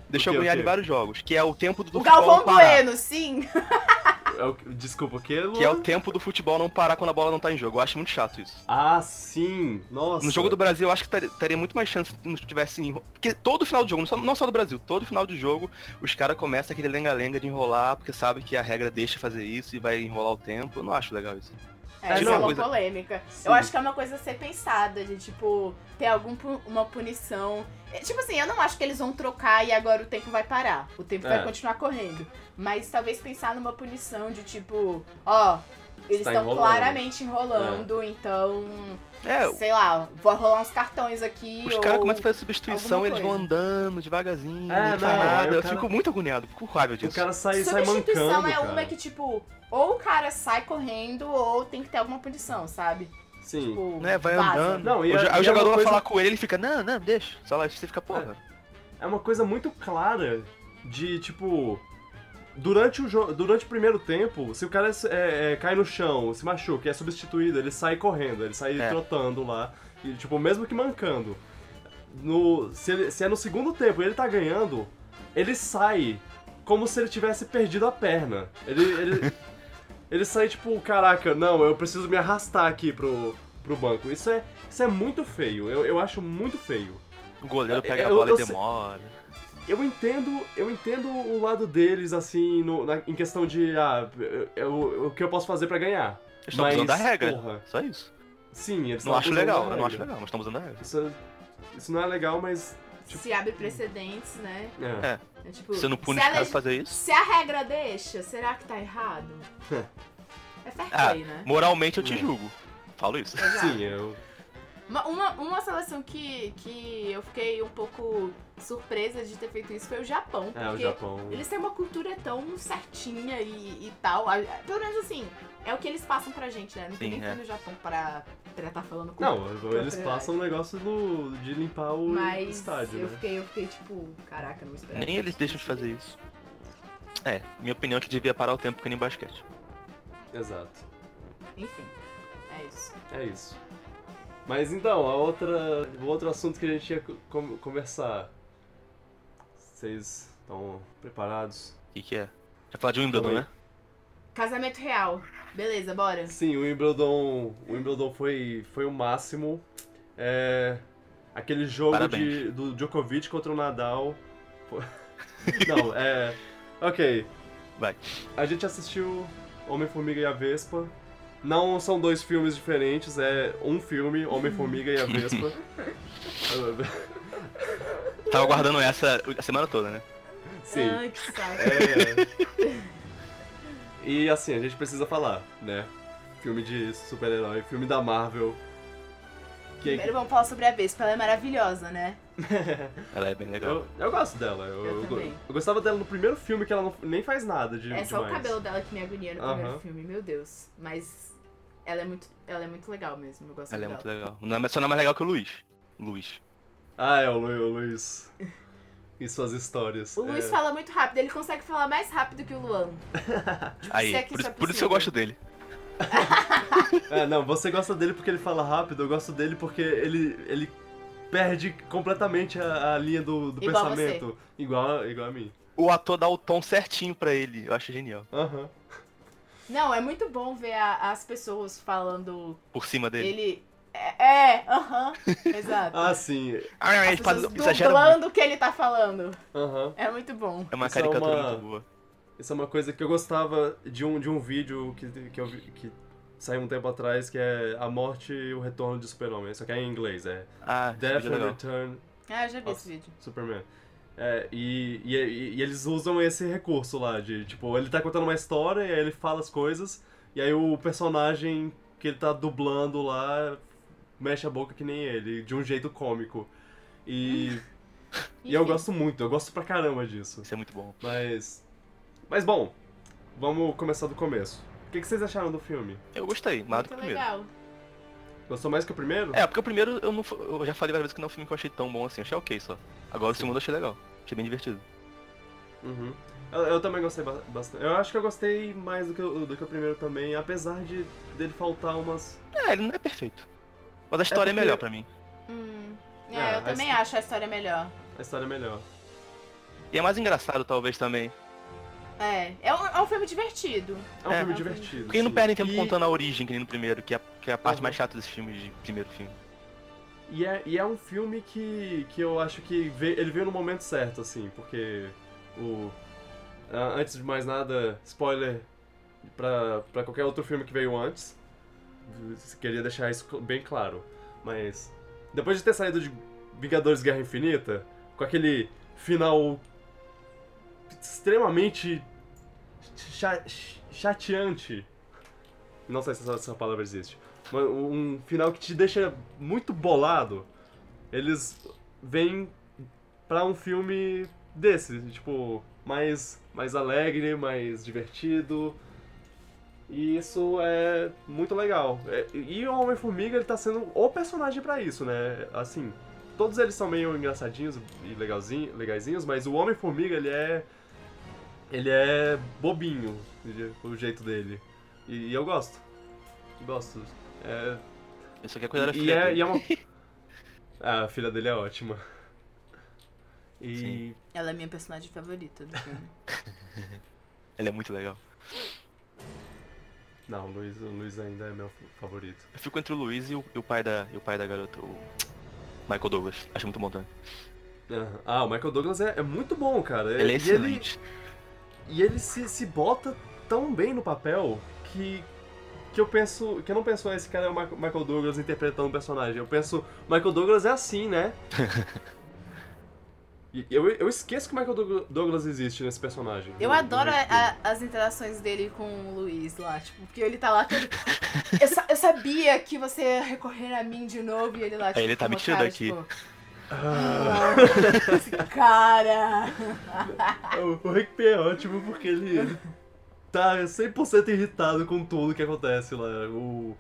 Deixou agoniado em vários jogos. Que é o tempo do, O Galvão. Bueno, sim. É o que- Desculpa, o que, Luan? Que é o tempo do futebol não parar quando a bola não tá em jogo. Eu acho muito chato isso. Ah, sim! Nossa! No jogo do Brasil, eu acho que ter- teria muito mais chance se não tivesse enro... Porque todo final de jogo, não só, não só do Brasil, todo final de jogo, os caras começam aquele lenga-lenga de enrolar, porque sabe que a regra deixa fazer isso e vai enrolar o tempo. Eu não acho legal isso. É, É, é uma coisa- polêmica. Sim. Eu acho que é uma coisa a ser pensada, de tipo, ter alguma punição. É, Tipo assim, eu não acho que eles vão trocar e agora o tempo vai parar. O tempo É. vai continuar correndo. Mas talvez pensar numa punição de tipo, ó, eles estão enrolando. claramente enrolando, então, É, sei lá, vou rolar uns cartões aqui. os caras começam a fazer substituição, eles vão coisa. andando devagarzinho, É, não nada. o Eu cara- fico muito agoniado, fico com raiva O disso. cara sai, sai Substituição mancando, é uma cara. que, tipo, ou o cara sai correndo, ou tem que ter alguma punição, sabe? Sim. Tipo, Né, vai vaza. andando. Não, e O é- e aí é o jogador uma vai coisa- falar com ele, ele fica, não, não, deixa. Só lá, você fica, porra. É uma coisa muito clara de, tipo... Durante o, durante o primeiro tempo, se o cara é, é, cai no chão, se machuca e é substituído, ele sai correndo, ele sai É. trotando lá. E, tipo, mesmo que mancando. No, se, ele- se é no segundo tempo e ele tá ganhando, ele sai como se ele tivesse perdido a perna. Ele, ele, ele sai tipo, caraca, não, eu preciso me arrastar aqui pro, pro banco. Isso é, isso é muito feio, eu, eu acho muito feio. O goleiro pega a Eu- bola eu e sei- demora. Eu entendo, eu entendo o lado deles, assim, no- na- em questão de, ah, eu- eu- o que eu posso fazer pra ganhar. Eles estão usando da regra. porra. Só isso. Sim, eles Não acho usando legal, a eu não acho legal, mas estamos usando a regra. Isso, isso não é legal, mas, tipo, Se abre precedentes, né? é. É. É tipo, Você não pune a caras leg- fazer isso? se a regra deixa, será que tá errado? é fair Ah, play, né? moralmente eu te É. julgo. Falo isso. Exato. Sim, eu... Uma, uma, uma seleção que, que eu fiquei um pouco surpresa de ter feito isso foi o Japão. É, o porque Japão. Eles têm uma cultura tão certinha e, e tal. Pelo menos assim, é o que eles passam pra gente, né? Não tem Sim, nem é. no Japão pra, pra estar falando com Não, eles passam um negócio do, de limpar o Mas estádio, eu, né? fiquei, eu fiquei tipo, caraca, não esperava. Nem eles deixam de fazer isso. É, minha opinião é que devia parar o tempo que nem basquete. Exato. Enfim, é isso. É isso. Mas então, a outra, o outro assunto que a gente ia com- conversar. Vocês estão preparados? O que, que é? Vai falar de Wimbledon, Calma né? Casamento real. Beleza, bora. Sim, o Wimbledon, o Wimbledon foi, foi o máximo. É, aquele jogo Parabéns. de, do Djokovic contra o Nadal. Não, é. Ok. Vai. A gente assistiu Homem-Formiga e a Vespa. Não são dois filmes diferentes, é um filme, Homem-Formiga e a Vespa. Tava guardando essa a semana toda, né? Sim. Ai, que saco. É... E assim, a gente precisa falar, né? Filme de super-herói, filme da Marvel. Que Primeiro vamos falar sobre a Vespa, ela é maravilhosa, né? Ela é bem legal. eu, eu gosto dela. Eu, Eu eu, gostava dela no primeiro filme que ela não- nem faz nada de É só o demais. cabelo dela que me agonia no primeiro filme, meu Deus. Mas ela é muito, ela é muito legal mesmo, eu gosto Ela é dela. muito legal. Não é, só não é mais legal que o Luiz. Luiz. Ah, é o, Lu, o Luiz. E suas histórias. O Luiz é... fala muito rápido, ele consegue falar mais rápido que o Luan. Aí, é por, isso é por isso eu gosto dele. É, não, você gosta dele porque ele fala rápido, eu gosto dele porque ele, ele perde completamente a, a linha do, do Igual pensamento. Igual, igual a mim. O ator dá o tom certinho pra ele. Eu acho genial. Aham. Não, é muito bom ver a- as pessoas falando. Por cima dele. Ele. É, é, aham, exato. Ah, sim. Ah, As faz, dublando o que ele tá falando. Aham. É muito bom. É uma Isso é caricatura uma- muito boa. Isso é uma coisa que eu gostava de um, de um vídeo que, que eu vi, que saiu um tempo atrás, que é A Morte e o Retorno de Superman. Só que é em inglês, é Ah, esse Death é and. Return Ah, eu já vi esse vídeo. Superman. É, e, e, e- e eles usam esse recurso lá, de tipo, ele tá contando uma história e aí ele fala as coisas, e aí o personagem que ele tá dublando lá mexe a boca que nem ele, de um jeito cômico. E, e eu gosto muito, eu gosto pra caramba disso. Isso é muito bom. Mas. Mas bom, vamos começar do começo. O que, que vocês acharam do filme? Eu gostei, mais do que Muito o primeiro. legal. Gostou mais que o primeiro? É, porque o primeiro eu não. Eu já falei várias vezes que não é um filme que eu achei tão bom assim, achei ok só. Agora o segundo eu achei legal. Achei bem divertido. Uhum. Eu, eu também gostei ba- bastante. Eu acho que eu gostei mais do que, o- do que o primeiro também, apesar de dele faltar umas. É, ele não é perfeito. Mas a história é, porque- melhor pra mim. Hum. É, É, eu também acho a história melhor. A história é melhor. E é mais engraçado, talvez, também. É, é um, é um filme divertido. É um É. filme divertido. Porque eles não sim. perdem tempo E- contando a origem, que nem no primeiro, que é, que é a parte Uhum. mais chata desses filmes de primeiro filme. E é, e é um filme que, que eu acho que ve- ele veio no momento certo, assim, porque o. ah, Antes de mais nada, spoiler pra, pra qualquer outro filme que veio antes. Queria deixar isso bem claro. Mas. Depois de ter saído de Vingadores Guerra Infinita, com aquele final extremamente cha- chateante. Não sei se essa, palavra existe. Mas um final que te deixa muito bolado. Eles vêm pra um filme desse, tipo, mais, mais alegre, mais divertido. E isso é muito legal. É, e o Homem-Formiga, ele tá sendo o personagem pra isso, né? Assim, todos eles são meio engraçadinhos e legalzinho, legaisinhos, mas o Homem-Formiga, ele é... Ele é bobinho, o jeito dele. E, e eu gosto. Gosto. É, Eu só quero cuidar da e, filha é, dele. e é uma... Ah, a filha dele é ótima. E... Sim. Ela é minha personagem favorita do filme. Ele é muito legal. Não, o Luiz, o Luiz ainda é meu favorito. Eu fico entre o Luiz e o, e o pai da, e o pai da garota, o Michael Douglas. Acho muito bom também. Ah, o Michael Douglas é, é muito bom, cara. Ele é E excelente. E ele se, se bota tão bem no papel que. Que eu penso. Que eu não penso, ah, esse cara é o Michael Douglas interpretando o personagem. Eu penso, Michael Douglas é assim, né? Eu, eu esqueço que o Michael Doug- Douglas existe nesse personagem. Eu no- no adoro Pym. a- as interações dele com o Luiz lá, tipo, porque ele tá lá todo. Eu, eu sabia que você ia recorrer a mim de novo e ele lá, tipo, ele tá me tirando aqui. Tipo, Ah, "Ah, esse cara. o, Hank Pym é ótimo porque ele, ele tá 100% irritado com tudo que acontece lá. O,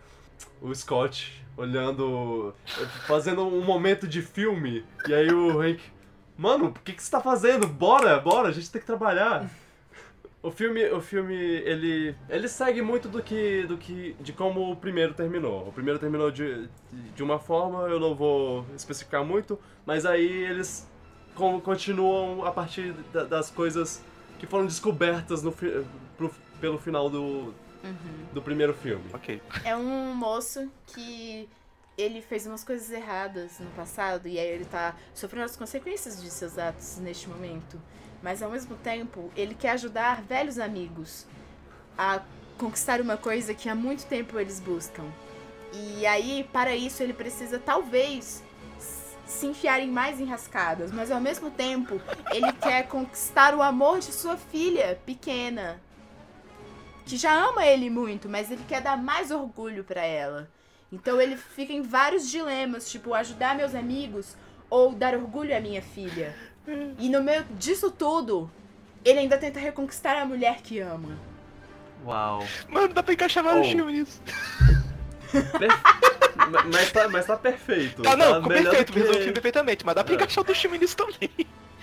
o Scott olhando, fazendo um momento de filme, e aí o Hank, mano, o que, que você tá fazendo? Bora, bora, a gente tem que trabalhar. O filme, o filme, ele, ele segue muito do que, do que, de como o primeiro terminou. O primeiro terminou de, de uma forma, eu não vou especificar muito, mas aí eles con- continuam a partir da- das coisas que foram descobertas no, pro- pelo final do, do primeiro filme. Ok. É um moço que ele fez umas coisas erradas no passado e aí ele tá sofrendo as consequências de seus atos neste momento. Mas ao mesmo tempo, ele quer ajudar velhos amigos a conquistar uma coisa que há muito tempo eles buscam. E aí, para isso, ele precisa talvez se enfiar em mais enrascadas, mas ao mesmo tempo, ele quer conquistar o amor de sua filha pequena, que já ama ele muito, mas ele quer dar mais orgulho pra ela. Então ele fica em vários dilemas, tipo ajudar meus amigos ou dar orgulho à minha filha. E no meio disso tudo, ele ainda tenta reconquistar a mulher que ama. Uau. Mano, dá pra encaixar vários Oh. filmes nisso. Ma- mas, tá, mas tá perfeito. Tá, não, tá perfeito, do resolvi o que... filme perfeitamente, mas dá pra É. encaixar outro filme nisso também.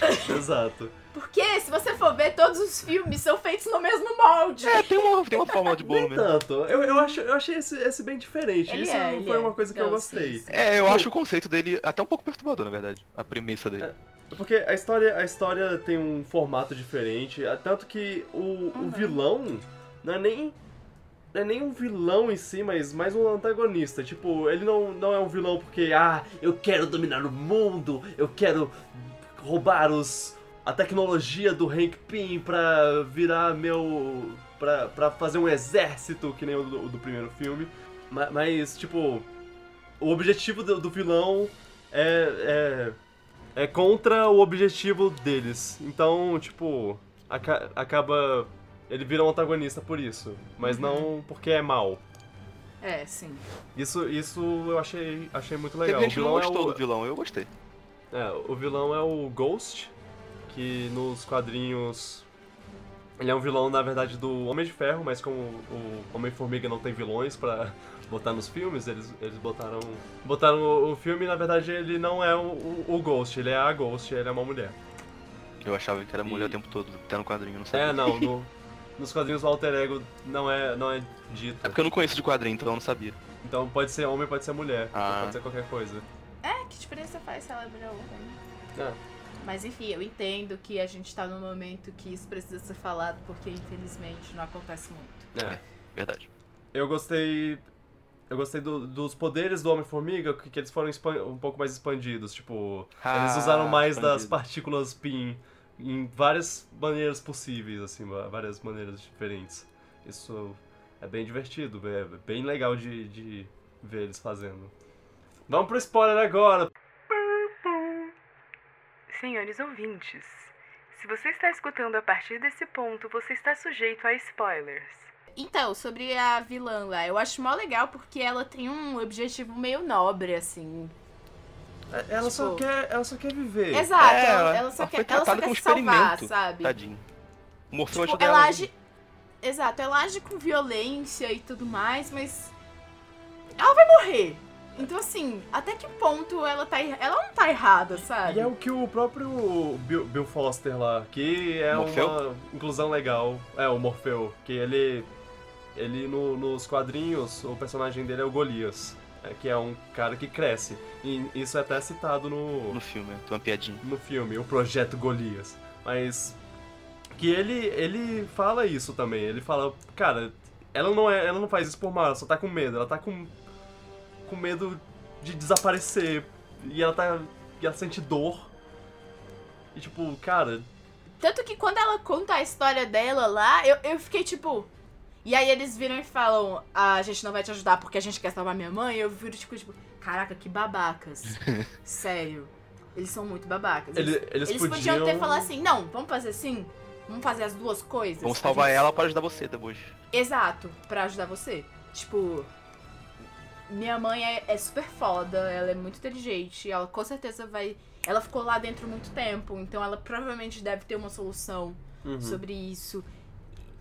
Exato. Porque se você for ver, todos os filmes são feitos no mesmo molde. É, tem uma, tem uma fórmula de bolo mesmo. tanto. Eu, eu, acho, eu achei esse, esse bem diferente. Ele Isso é, foi é. uma coisa que eu Não, gostei. sim, sim. É, eu acho o conceito dele até um pouco perturbador, na verdade. A premissa dele. É. Porque a história, a história tem um formato diferente, é tanto que o, o Uhum. vilão não é nem não é nem um vilão em si, mas mais um antagonista. Tipo, ele não, não é um vilão porque, ah, eu quero dominar o mundo, eu quero roubar os a tecnologia do Hank Pym pra virar meu. Pra, pra fazer um exército, que nem o do, do primeiro filme. Ma- Mas, tipo, o objetivo do, do vilão é, é, é contra o objetivo deles. Então, tipo, aca- acaba. Ele vira um antagonista por isso. Mas não porque é mal. É, sim. Isso, isso eu achei, achei muito Teve legal. gente que não o vilão é gostou o, do vilão, eu gostei. É, o vilão é o Ghost, que nos quadrinhos. Ele é um vilão, na verdade, do Homem de Ferro, mas como o Homem-Formiga não tem vilões pra botar nos filmes, eles, eles botaram. Botaram o, o filme, na verdade, ele não é o, o, o Ghost, ele é a Ghost, ele é uma mulher. Eu achava que era mulher E- o tempo todo, até no quadrinho, não sabia. É, não, no- nos quadrinhos o alter ego não é, não é dito. É porque eu não conheço de quadrinho, então eu não sabia. Então pode ser homem, pode ser mulher, Ah. pode ser qualquer coisa. É, diferença faz se ela virou homem? É. Mas enfim, eu entendo que a gente tá num momento que isso precisa ser falado, porque infelizmente não acontece muito. É. Verdade. Eu gostei. Eu gostei do- dos poderes do Homem-Formiga, que, que eles foram um pouco mais expandidos. Tipo, eles Ah, usaram mais das expandido. partículas PIN em várias maneiras possíveis, assim, várias maneiras diferentes. Isso é bem divertido, é bem legal de, de ver eles fazendo. Vamos pro spoiler agora! Senhores ouvintes, se você está escutando a partir desse ponto, você está sujeito a spoilers. Então, sobre a vilã lá, eu acho mó legal porque ela tem um objetivo meio nobre, assim. Ela, só, Tipo- quer, ela só quer viver. Exato, É, ela, ela- só ela foi quer, ela só quer como salvar, experimento. sabe? Tadinho. O Morfeu Tipo, ela. age. Exato, ela age com violência e tudo mais, mas. Ela vai morrer. Então, assim, até que ponto ela tá. erra- Ela não tá errada, sabe? E é o que o próprio Bill, Bill Foster lá, que é Morfeu? uma inclusão legal. É, o Morfeu, que ele. Ele no- nos quadrinhos, o personagem dele é o Golias, é, que é um cara que cresce. E isso é até citado no, No filme, tem uma piadinha. no filme, o Projeto Golias. Mas. Que ele, ele fala isso também. Ele fala, cara, ela não, é, ela não faz isso por mal, ela só tá com medo. Ela tá com. Com medo de desaparecer. E ela tá. E ela sente dor. E tipo, cara. Tanto que quando ela conta a história dela lá, eu, eu fiquei tipo. E aí eles viram e falam: "Ah, a gente não vai te ajudar porque a gente quer salvar minha mãe. Eu viro tipo, tipo, caraca, que babacas. Sério. Eles são muito babacas. Ele- Eles, eles eles podiam- podiam ter falado assim, não, vamos fazer assim? Vamos fazer as duas coisas? Vamos salvar gente- ela para ajudar você depois. Exato, pra ajudar você. Tipo, minha mãe é, é super foda, ela é muito inteligente, ela com certeza vai. Ela ficou lá dentro muito tempo, então ela provavelmente deve ter uma solução Uhum. sobre isso.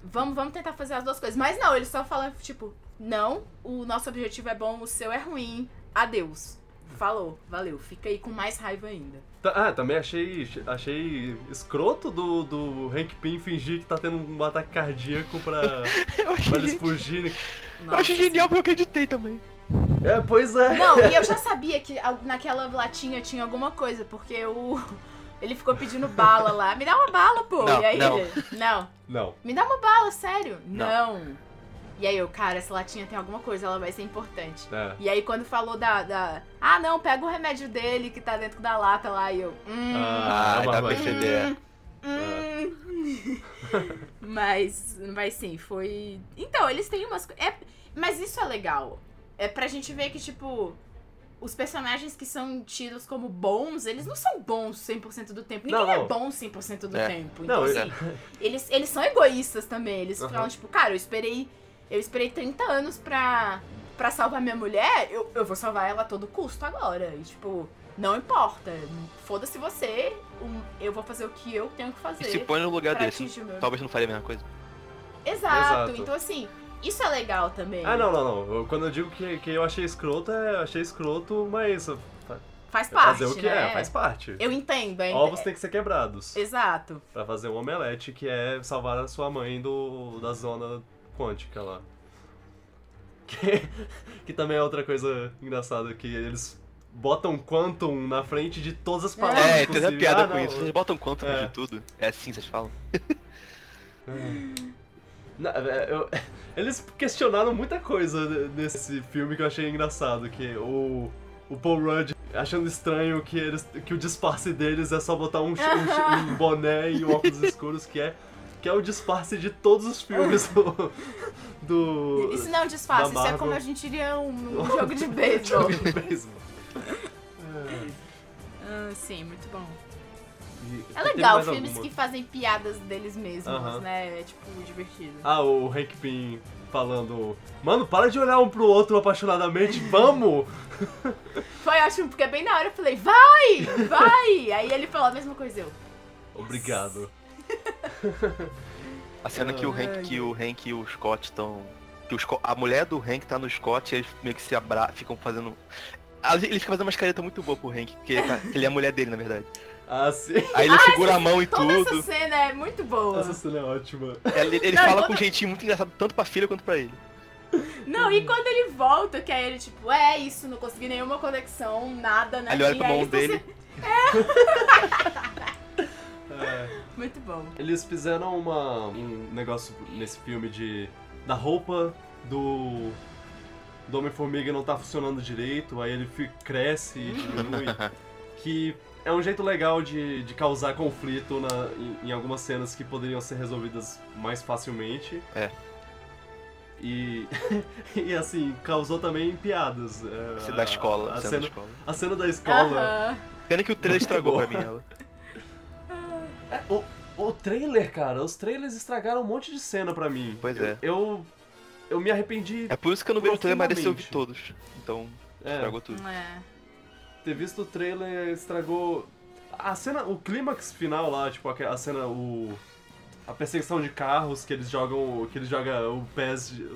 Vamos, vamos tentar fazer as duas coisas. Mas não, eles só falam, tipo, não, o nosso objetivo é bom, o seu é ruim, adeus. Falou, valeu, fica aí com mais raiva ainda. Tá- Ah, também achei, achei escroto do, do Hank Pym fingir que tá tendo um ataque cardíaco pra, pra eles fugirem. eu achei genial porque eu acreditei também. É, pois é. Não, e eu já sabia que naquela latinha tinha alguma coisa, porque o. Ele ficou pedindo bala lá. Me dá uma bala, pô. Não, e aí não. ele. Não. Não. Me dá uma bala, sério. Não. Não. E aí eu, cara, essa latinha tem alguma coisa, ela vai ser importante. É. E aí quando falou da, da. Ah, não, pega o remédio dele que tá dentro da lata lá. E eu. Hum, Ah, Ah, dá pra armadilha. perceber. hum. mas, mas sim, foi. Então, eles têm umas. É... Mas isso é legal. É pra gente ver que, tipo. Os personagens que são tidos como bons, eles não são bons 100% do tempo. Ninguém Não, é não. bom 100% do É. tempo. Então, Não, assim, eles, eles são egoístas também. Eles Aham. falam, tipo, cara, eu esperei. Eu esperei 30 anos pra, pra salvar minha mulher, eu, eu vou salvar ela a todo custo agora. E, tipo, não importa. Foda-se você, eu vou fazer o que eu tenho que fazer. E se põe no lugar desse. Talvez não faria a mesma coisa. Exato. Exato. Então, assim, isso é legal também. Ah, não, não, não. Quando eu digo que, que eu achei escroto, é eu achei escroto, mas Faz parte, fazer o que né? é, faz parte. Eu entendo. É, Ovos é- têm que ser quebrados Exato. pra fazer um omelete, que é salvar a sua mãe do, da zona quântica lá. Que, que também é outra coisa engraçada, que eles botam Quantum na frente de todas as palavras É, tem piada Ah, com não, isso. Vocês botam quanto É. de tudo? É assim vocês falam? Não, é, eu- eles questionaram muita coisa nesse filme que eu achei engraçado, que o, o Paul Rudd achando estranho que, eles, que o disfarce deles é só botar um, um um boné e um óculos escuros, que é, que é o disfarce de todos os filmes do... do Isso não é um disfarce, isso é como a gente iria um, um jogo de beisebol. jogo de beisebol. É, Ah, sim, muito bom. É legal filmes alguma? que fazem piadas deles mesmos, Aham. né? É tipo divertido. Ah, o Hank Pym falando... Mano, para de olhar um pro outro apaixonadamente, vamos! Foi ótimo, porque bem na hora eu falei, vai! Vai! Aí ele falou a mesma coisa, eu. Obrigado. A cena que o Hank, que o Hank e o Scott estão. Que o Scott- a mulher do Hank tá no Scott e eles meio que se abra... ficam fazendo. Ah, Ele fica fazendo umas caretas muito boas pro Hank, tá- ele é a mulher dele, na verdade. Ah, sim. Aí ele segura a mão e Toda essa tudo. cena é muito boa. Essa cena é ótima. Ele, ele Não, fala toda- com um jeitinho muito engraçado, tanto pra filha quanto pra ele. Não, e quando ele volta, que aí ele, tipo, é isso, não consegui nenhuma conexão, nada, né? Aí ele olha pra mão dele. É. Muito bom. Eles fizeram uma, um negócio nesse filme de. da roupa do. do Homem-Formiga não tá funcionando direito, aí ele cresce e diminui. que é um jeito legal de, de causar conflito na, em, em algumas cenas que poderiam ser resolvidas mais facilmente. É. E, e assim, causou também piadas. É, Cena da escola. A, cena cena, da escola. a cena da escola. Aham. Pena que o trailer estragou pra mim ela. É, o, o trailer, cara, os trailers estragaram um monte de cena pra mim. Pois Eu- é. Eu. Eu me arrependi É por isso que eu não vejo o trailer, mas eu vi todos. Então, é, estragou tudo. É. ter visto o trailer estragou. A cena, o clímax final lá, tipo, a cena, o. A perseguição de carros que eles jogam. Que eles jogam o PES de,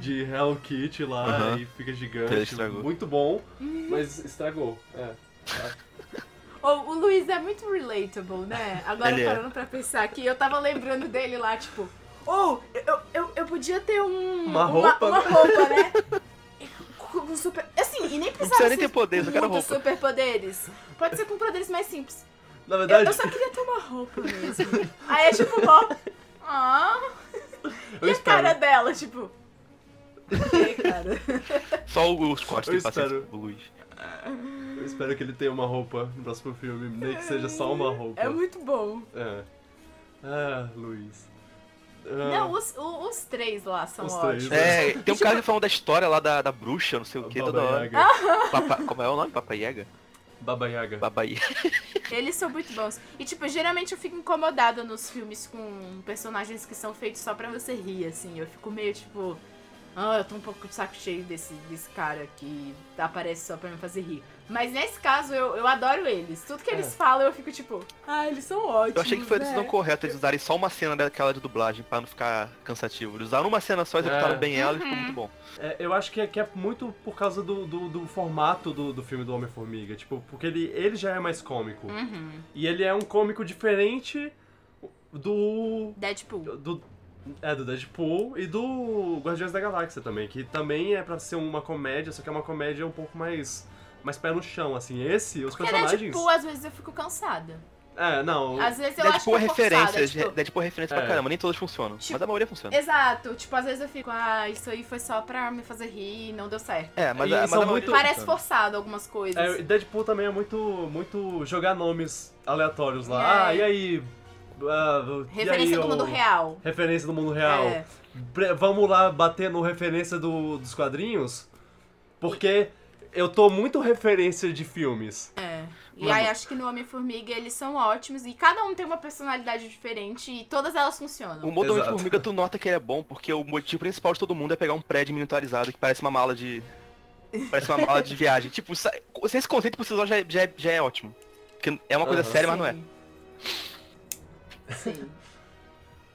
de Hello Kitty lá e fica gigante. Muito bom, mas estragou. É. O, o Luiz é muito relatable, né? Agora Ele é. parando pra pensar aqui, eu tava lembrando dele lá, tipo, oh, eu, eu, eu podia ter um. Uma roupa, Uma, né? roupa, né? Com super. Assim, e nem precisava precisa nem ter poderes, eu quero roupa. superpoderes. Pode ser com poderes mais simples. Na Eu, verdade, eu só queria ter uma roupa mesmo. Aí é tipo, ó. Ah. eu E a espero. cara dela, tipo. Ok, cara. Só o Scott Eu tem paciência o Luiz. Eu espero que ele tenha uma roupa no próximo filme, nem que seja só uma roupa. É muito bom. É. Ah, Luiz. Ah, Não, os, o- os três lá são Os três, ótimos. É, tem um Tipo- cara que falando da história lá da, da bruxa, não sei o que, Baba toda hora. Yaga. Papa- como é o nome? Papa Yaga? Baba Yaga. Babaí. Eles são muito bons. E, tipo, geralmente eu fico incomodada nos filmes com personagens que são feitos só pra você rir, assim. Eu fico meio, tipo... Ah, eu tô um pouco de saco cheio desse, desse cara que aparece só pra me fazer rir. Mas nesse caso, eu, eu adoro eles. Tudo que eles É. falam, eu fico, tipo... Ah, eles são ótimos, Eu achei que foi a decisão né? correta eles usarem só uma cena daquela de dublagem pra não ficar cansativo. Eles usaram uma cena só, executaram É. bem ela e ficou Uhum. muito bom. É, eu acho que é, que é muito por causa do, do, do formato do, do filme do Homem-Formiga. Tipo, porque ele, ele já é mais cômico. Uhum. E ele é um cômico diferente do. Deadpool. do é, do Deadpool e do Guardiões da Galáxia também, que também é pra ser uma comédia, só que é uma comédia um pouco mais. mais pé no chão, assim. Esse, os Porque personagens. Deadpool, às vezes, eu fico cansada. É, não. Às vezes eu acho Deadpool é que é referência, tipo... Deadpool é referência pra É. caramba, nem todas funcionam. Tipo, mas a maioria funciona. Exato. Tipo, às vezes eu fico, ah, isso aí foi só pra me fazer rir e não deu certo. É, mas, E a, mas são a maioria muito- Parece forçado algumas coisas. É, Deadpool também é muito, muito jogar nomes aleatórios lá. É. Ah, e aí? E Referência aí, do mundo real. Referência do mundo real. É. Vamos lá bater no referência do- dos quadrinhos? Porque eu tô muito referência de filmes. É. E Mano. aí acho que no Homem-Formiga eles são ótimos e cada um tem uma personalidade diferente e todas elas funcionam. O modo de Exato. formiga tu nota que ele é bom, porque o motivo principal de todo mundo é pegar um prédio miniaturizado que parece uma mala de. Parece uma mala de viagem. Tipo, esse conceito por si só já, é- já, já é ótimo. Porque é uma coisa Aham. séria, mas não é. Sim.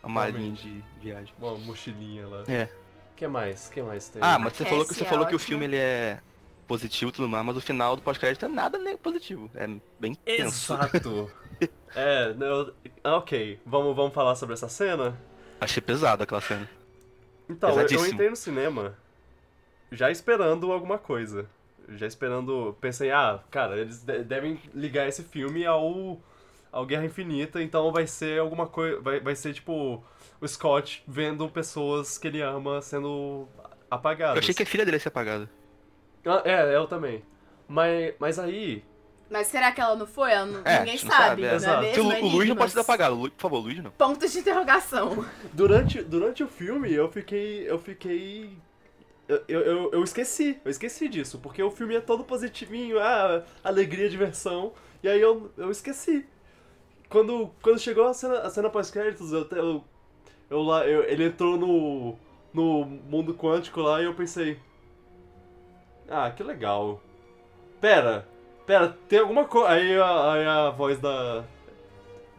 Uma malinha de viagem. Uma mochilinha lá. É. que mais? que mais tem? Ah, mas você falou que você é falou que o filme ele é positivo e tudo mais, mas o final do pós-crédito é nada nem positivo. É bem tenso. Exato. é, eu- ok. Vamos, vamos falar sobre essa cena? Achei pesado aquela cena. Então, eu, entrei no cinema já esperando alguma coisa. Já esperando. Pensei, ah, cara, eles de- devem ligar esse filme ao, ao Guerra Infinita, então vai ser alguma coisa. Vai, vai ser tipo o Scott vendo pessoas que ele ama sendo apagadas. Eu achei que a filha dele ia ser apagada. Ah, é, eu também. Mas, mas aí. Mas será que ela não foi? Ela não- É, ninguém sabe, sabe, é. não é Exato. Porque o, mesmo? o Luigi não pode ser apagado. Por favor, Luigi não. Ponto de interrogação. Durante, durante o filme, eu fiquei. Eu fiquei. Eu, eu, eu- eu esqueci, eu esqueci disso, porque o filme é todo positivinho, ah, alegria, diversão, e aí eu, eu esqueci. Quando, quando chegou a cena, a cena pós-créditos, eu, eu, eu lá, eu- ele entrou no, no mundo quântico lá e eu pensei. Ah, que legal. Pera, pera, tem alguma coisa. Aí, a- aí a voz da.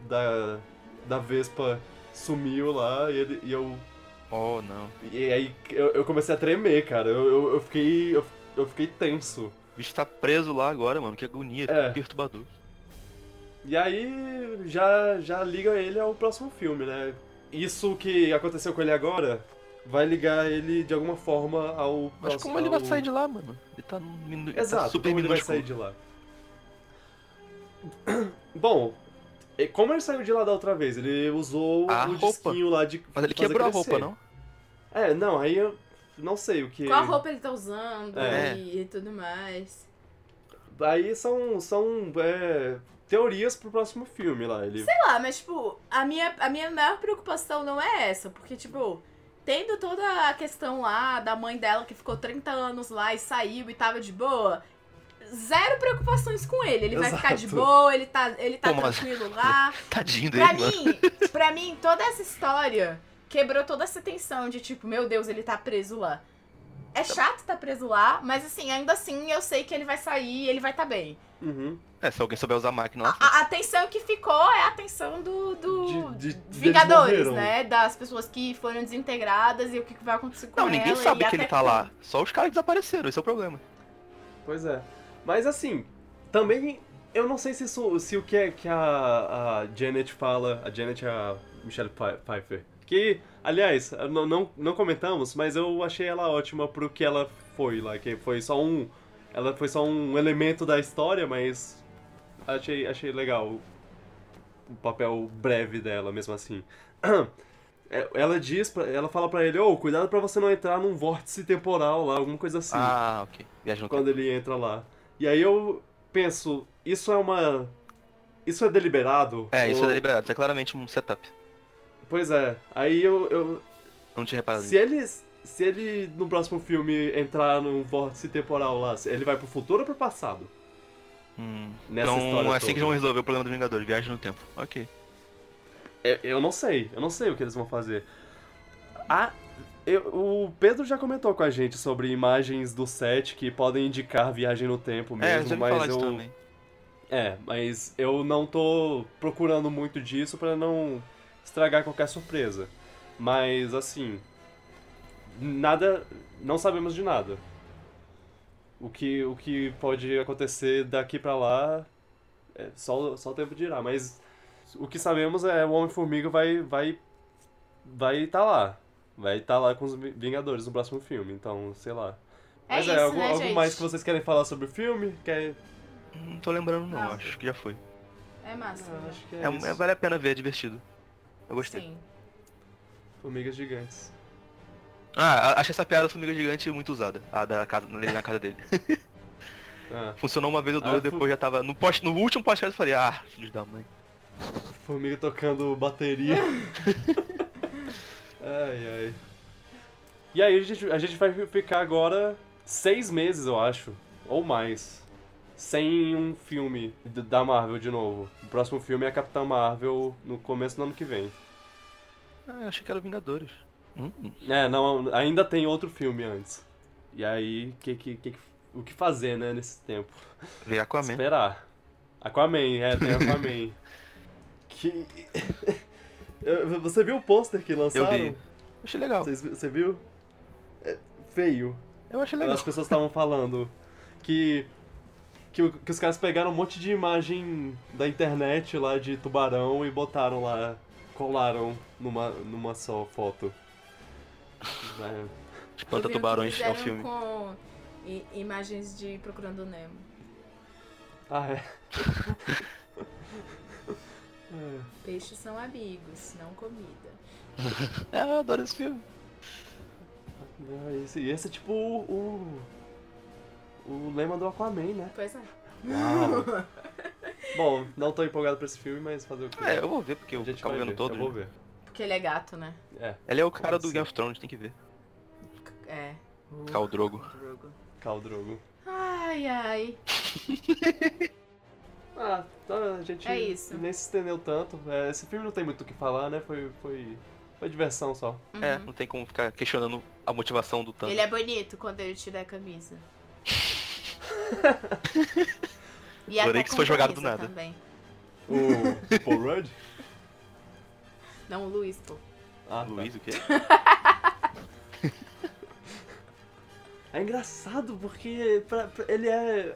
Da. Da Vespa sumiu lá e, ele, e eu. Oh, não. E aí eu, eu comecei a tremer, cara. Eu, eu, eu fiquei. Eu, eu fiquei tenso. O bicho tá preso lá agora, mano. Que agonia, É. que perturbador. E aí já, já liga ele ao próximo filme, né? Isso que aconteceu com ele agora vai ligar ele de alguma forma ao Mas próximo. como ele vai ao- sair de lá, mano? Ele tá, num minu... tá Exato, super como ele vai sair de lá. Bom, e como ele saiu de lá da outra vez? Ele usou A o roupa. disquinho lá de. Mas ele fazer quebrou a crescer. roupa, não? É, não, aí eu não sei o que. Qual roupa ele tá usando É. e, e tudo mais. Aí são, são é, teorias pro próximo filme lá. Ele... Sei lá, mas tipo, a minha, a minha maior preocupação não é essa, porque tipo, tendo toda a questão lá da mãe dela que ficou 30 anos lá e saiu e tava de boa, zero preocupações com ele. Ele vai ficar de Exato. boa, ele tá, ele tá Pô, tranquilo lá. Tadinho dele, Pra mano. mim, pra mim, toda essa história quebrou toda essa tensão de tipo, meu Deus, ele tá preso lá. É chato tá preso lá, mas assim, ainda assim eu sei que ele vai sair e ele vai tá bem. Uhum. É, se alguém souber usar a máquina lá. A, a atenção que ficou é a atenção do, do De- de- Vingadores, né? Das pessoas que foram desintegradas e o que vai acontecer com Não, ela. ninguém e sabe que ele tá lá. Só os caras desapareceram, esse é o problema. Pois é. Mas assim, também eu não sei se, isso, se o que, é, que a, a Janet fala, a Janet é a Michelle Pfe- Pfeiffer, que, aliás, não, não, não comentamos, mas eu achei ela ótima pro que ela foi lá, que foi só um. Ela foi só um elemento da história, mas achei, achei legal o, papel breve dela, mesmo assim. É, Ela diz, pra, ela fala pra ele, ô, cuidado pra você não entrar num vórtice temporal lá, alguma coisa assim Ah, ok. No quando ele entra lá. E aí eu penso, isso é uma. Isso é deliberado? É, isso Ou- é deliberado. Isso é claramente um setup. Pois é. Aí eu. eu não tinha reparado se ele. Se ele no próximo filme entrar num vórtice temporal lá, ele vai pro futuro ou pro passado? Hum. Nessa então história é assim que toda. vão resolver o problema do Vingadores, viagem no tempo. Ok. É, Eu não sei, eu não sei o que eles vão fazer. Ah, eu- o Pedro já comentou com a gente sobre imagens do set que podem indicar viagem no tempo é, mesmo, me mas eu também. é, mas eu não tô procurando muito disso pra não estragar qualquer surpresa. Mas assim, nada, não sabemos de nada. O que o que pode acontecer daqui pra lá é só só o tempo dirá, mas o que sabemos é o Homem-Formiga vai vai vai tá lá. Vai estar lá com os Vi- Vingadores no próximo filme, então, sei lá. É Mas isso, algo, né, algo gente? mais que vocês querem falar sobre o filme? Quer... Não tô lembrando não, acho que já foi. É massa. Ah, né? acho que é, É, isso. é- vale a pena ver, é divertido. Eu gostei. Sim. Formigas gigantes. Ah, achei essa piada da formiga gigante muito usada. A da casa, na casa dele. Ah, Funcionou uma vez ou duas, Ah, depois já tava. No, post, no último podcast eu falei, ah, filhos da mãe. formiga tocando bateria. ai, ai. E aí a gente, a gente vai ficar agora seis meses, eu acho. Ou mais. Sem um filme da Marvel de novo. O próximo filme é a Capitã Marvel no começo do ano que vem. Ah, eu achei que era Vingadores. Hum, hum. É, não, ainda tem outro filme antes. E aí, que, que, que, o que fazer, né, nesse tempo? Veio Aquaman. Esperar. Aquaman, é, tem Aquaman. que... Você viu o pôster que lançaram? Eu vi. Achei legal. Vocês- Você viu? É feio. Eu achei legal. As pessoas estavam falando que, que, que os caras pegaram um monte de imagem da internet lá de tubarão e botaram lá, colaram numa, numa só foto. É, Espanta o que Tubarões é um filme. com i- imagens de Procurando Nemo. Ah, é. É. Peixes são amigos, não comida. É, eu adoro esse filme. Ah, Esse, esse é tipo o, o, o lema do Aquaman, né? Pois é. Uau. Bom, não tô empolgado pra esse filme, mas fazer o quê? É, eu vou ver, porque eu gente acabo vai vendo todo. eu vou ver. Porque ele é gato, né? É, Ele é o cara do. Game of Thrones, tem que ver. É. Khal Drogo. Drogo. Khal Drogo. Ai, ai. Ah, tá, a gente É isso. nem se estendeu tanto. É, esse filme não tem muito o que falar, né? Foi, foi, foi diversão só. É, não tem como ficar questionando a motivação do Thanos. Ele é bonito quando ele tira a camisa. e Adorei até que isso foi jogado do nada. Também. O Paul Rudd? Não, o Luiz, pô. Ah, tá. Luiz, o quê? É engraçado porque pra- pra- ele é.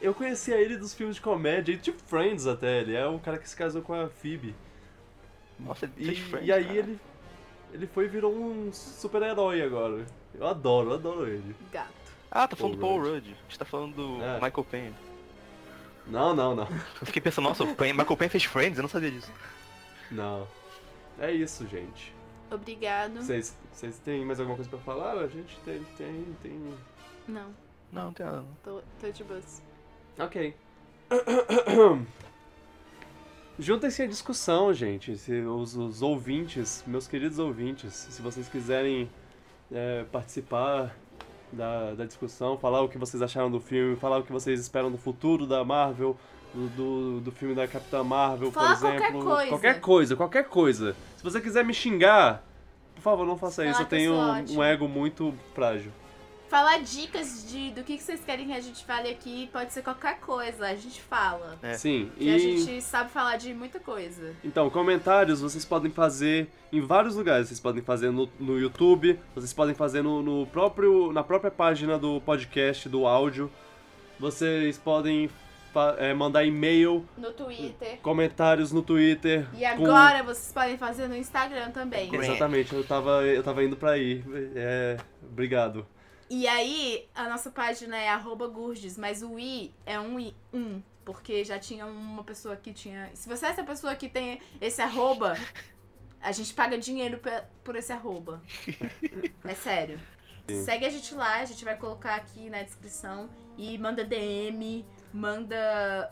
Eu conhecia ele dos filmes de comédia, e tipo Friends até. Ele é o cara que se casou com a Phoebe. Nossa, ele E, fez Friends, e aí cara. ele. Ele foi e virou um super-herói agora. Eu adoro, eu adoro ele. Gato. Ah, tá falando do Paul Paul Rudd. A gente tá falando do É. Michael Penha. Não, não, não. Eu fiquei pensando, nossa, o Penha- Michael Penha fez Friends? Eu não sabia disso. Não. É isso, gente. Obrigado. Vocês vocês têm mais alguma coisa pra falar? A gente tem, tem, tem. Não, Não, não tem nada. não. tô, tô de boas. Ok. Juntem-se à discussão, gente. Se os, os ouvintes, meus queridos ouvintes, se vocês quiserem é, participar da, da discussão, falar o que vocês acharam do filme, falar o que vocês esperam do futuro da Marvel, do, do, do filme da Capitã Marvel, Fala por exemplo. qualquer coisa. Qualquer coisa, qualquer coisa. Se você quiser me xingar, por favor, não faça Fala isso. Eu tenho um, ego muito frágil. Falar dicas de do que, que vocês querem que a gente fale aqui pode ser qualquer coisa, a gente fala. É. Sim, e. a gente sabe falar de muita coisa. Então, comentários vocês podem fazer em vários lugares. Vocês podem fazer no, no YouTube, vocês podem fazer no, no próprio, na própria página do podcast, do áudio. Vocês podem é, mandar e-mail, No Twitter. comentários no Twitter. E com- agora vocês podem fazer no Instagram também. Exatamente, eu tava, eu tava indo pra aí. É, obrigado. E aí, a nossa página é arroba Gurges, mas o i é um i, um, porque já tinha uma pessoa que tinha. Se você é essa pessoa que tem esse arroba, a gente paga dinheiro por esse arroba. É sério. Sim. Segue a gente lá, a gente vai colocar aqui na descrição e manda DM, manda.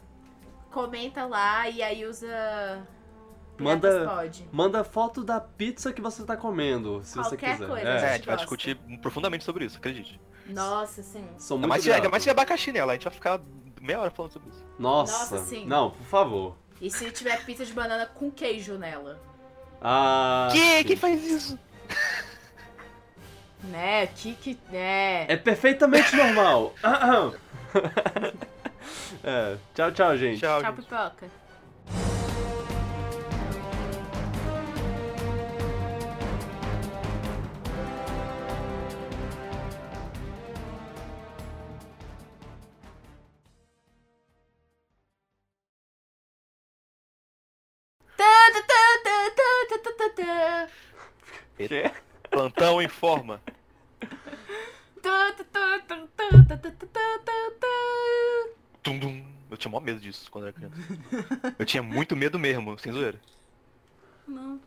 Comenta lá e aí usa. Manda- Pode. Manda foto da pizza que você tá comendo, se você Qualquer quiser. coisa, É, É, a gente vai discutir profundamente sobre isso, acredite. Nossa, sim. sou Ainda muito mais, se, mais se tiver abacaxi nela, a gente vai ficar meia hora falando sobre isso. Nossa, Nossa, sim. não, por favor. E se tiver pizza de banana com queijo nela? Ah, que? sim. Quem faz isso? Né? Que que. É. É perfeitamente normal. é, tchau, tchau, gente. Tchau, Tchau, gente. pipoca. Quê? Plantão informa. Tum, dum. Eu tinha maior medo disso quando era criança. Eu tinha muito medo mesmo, sem zoeira. Não.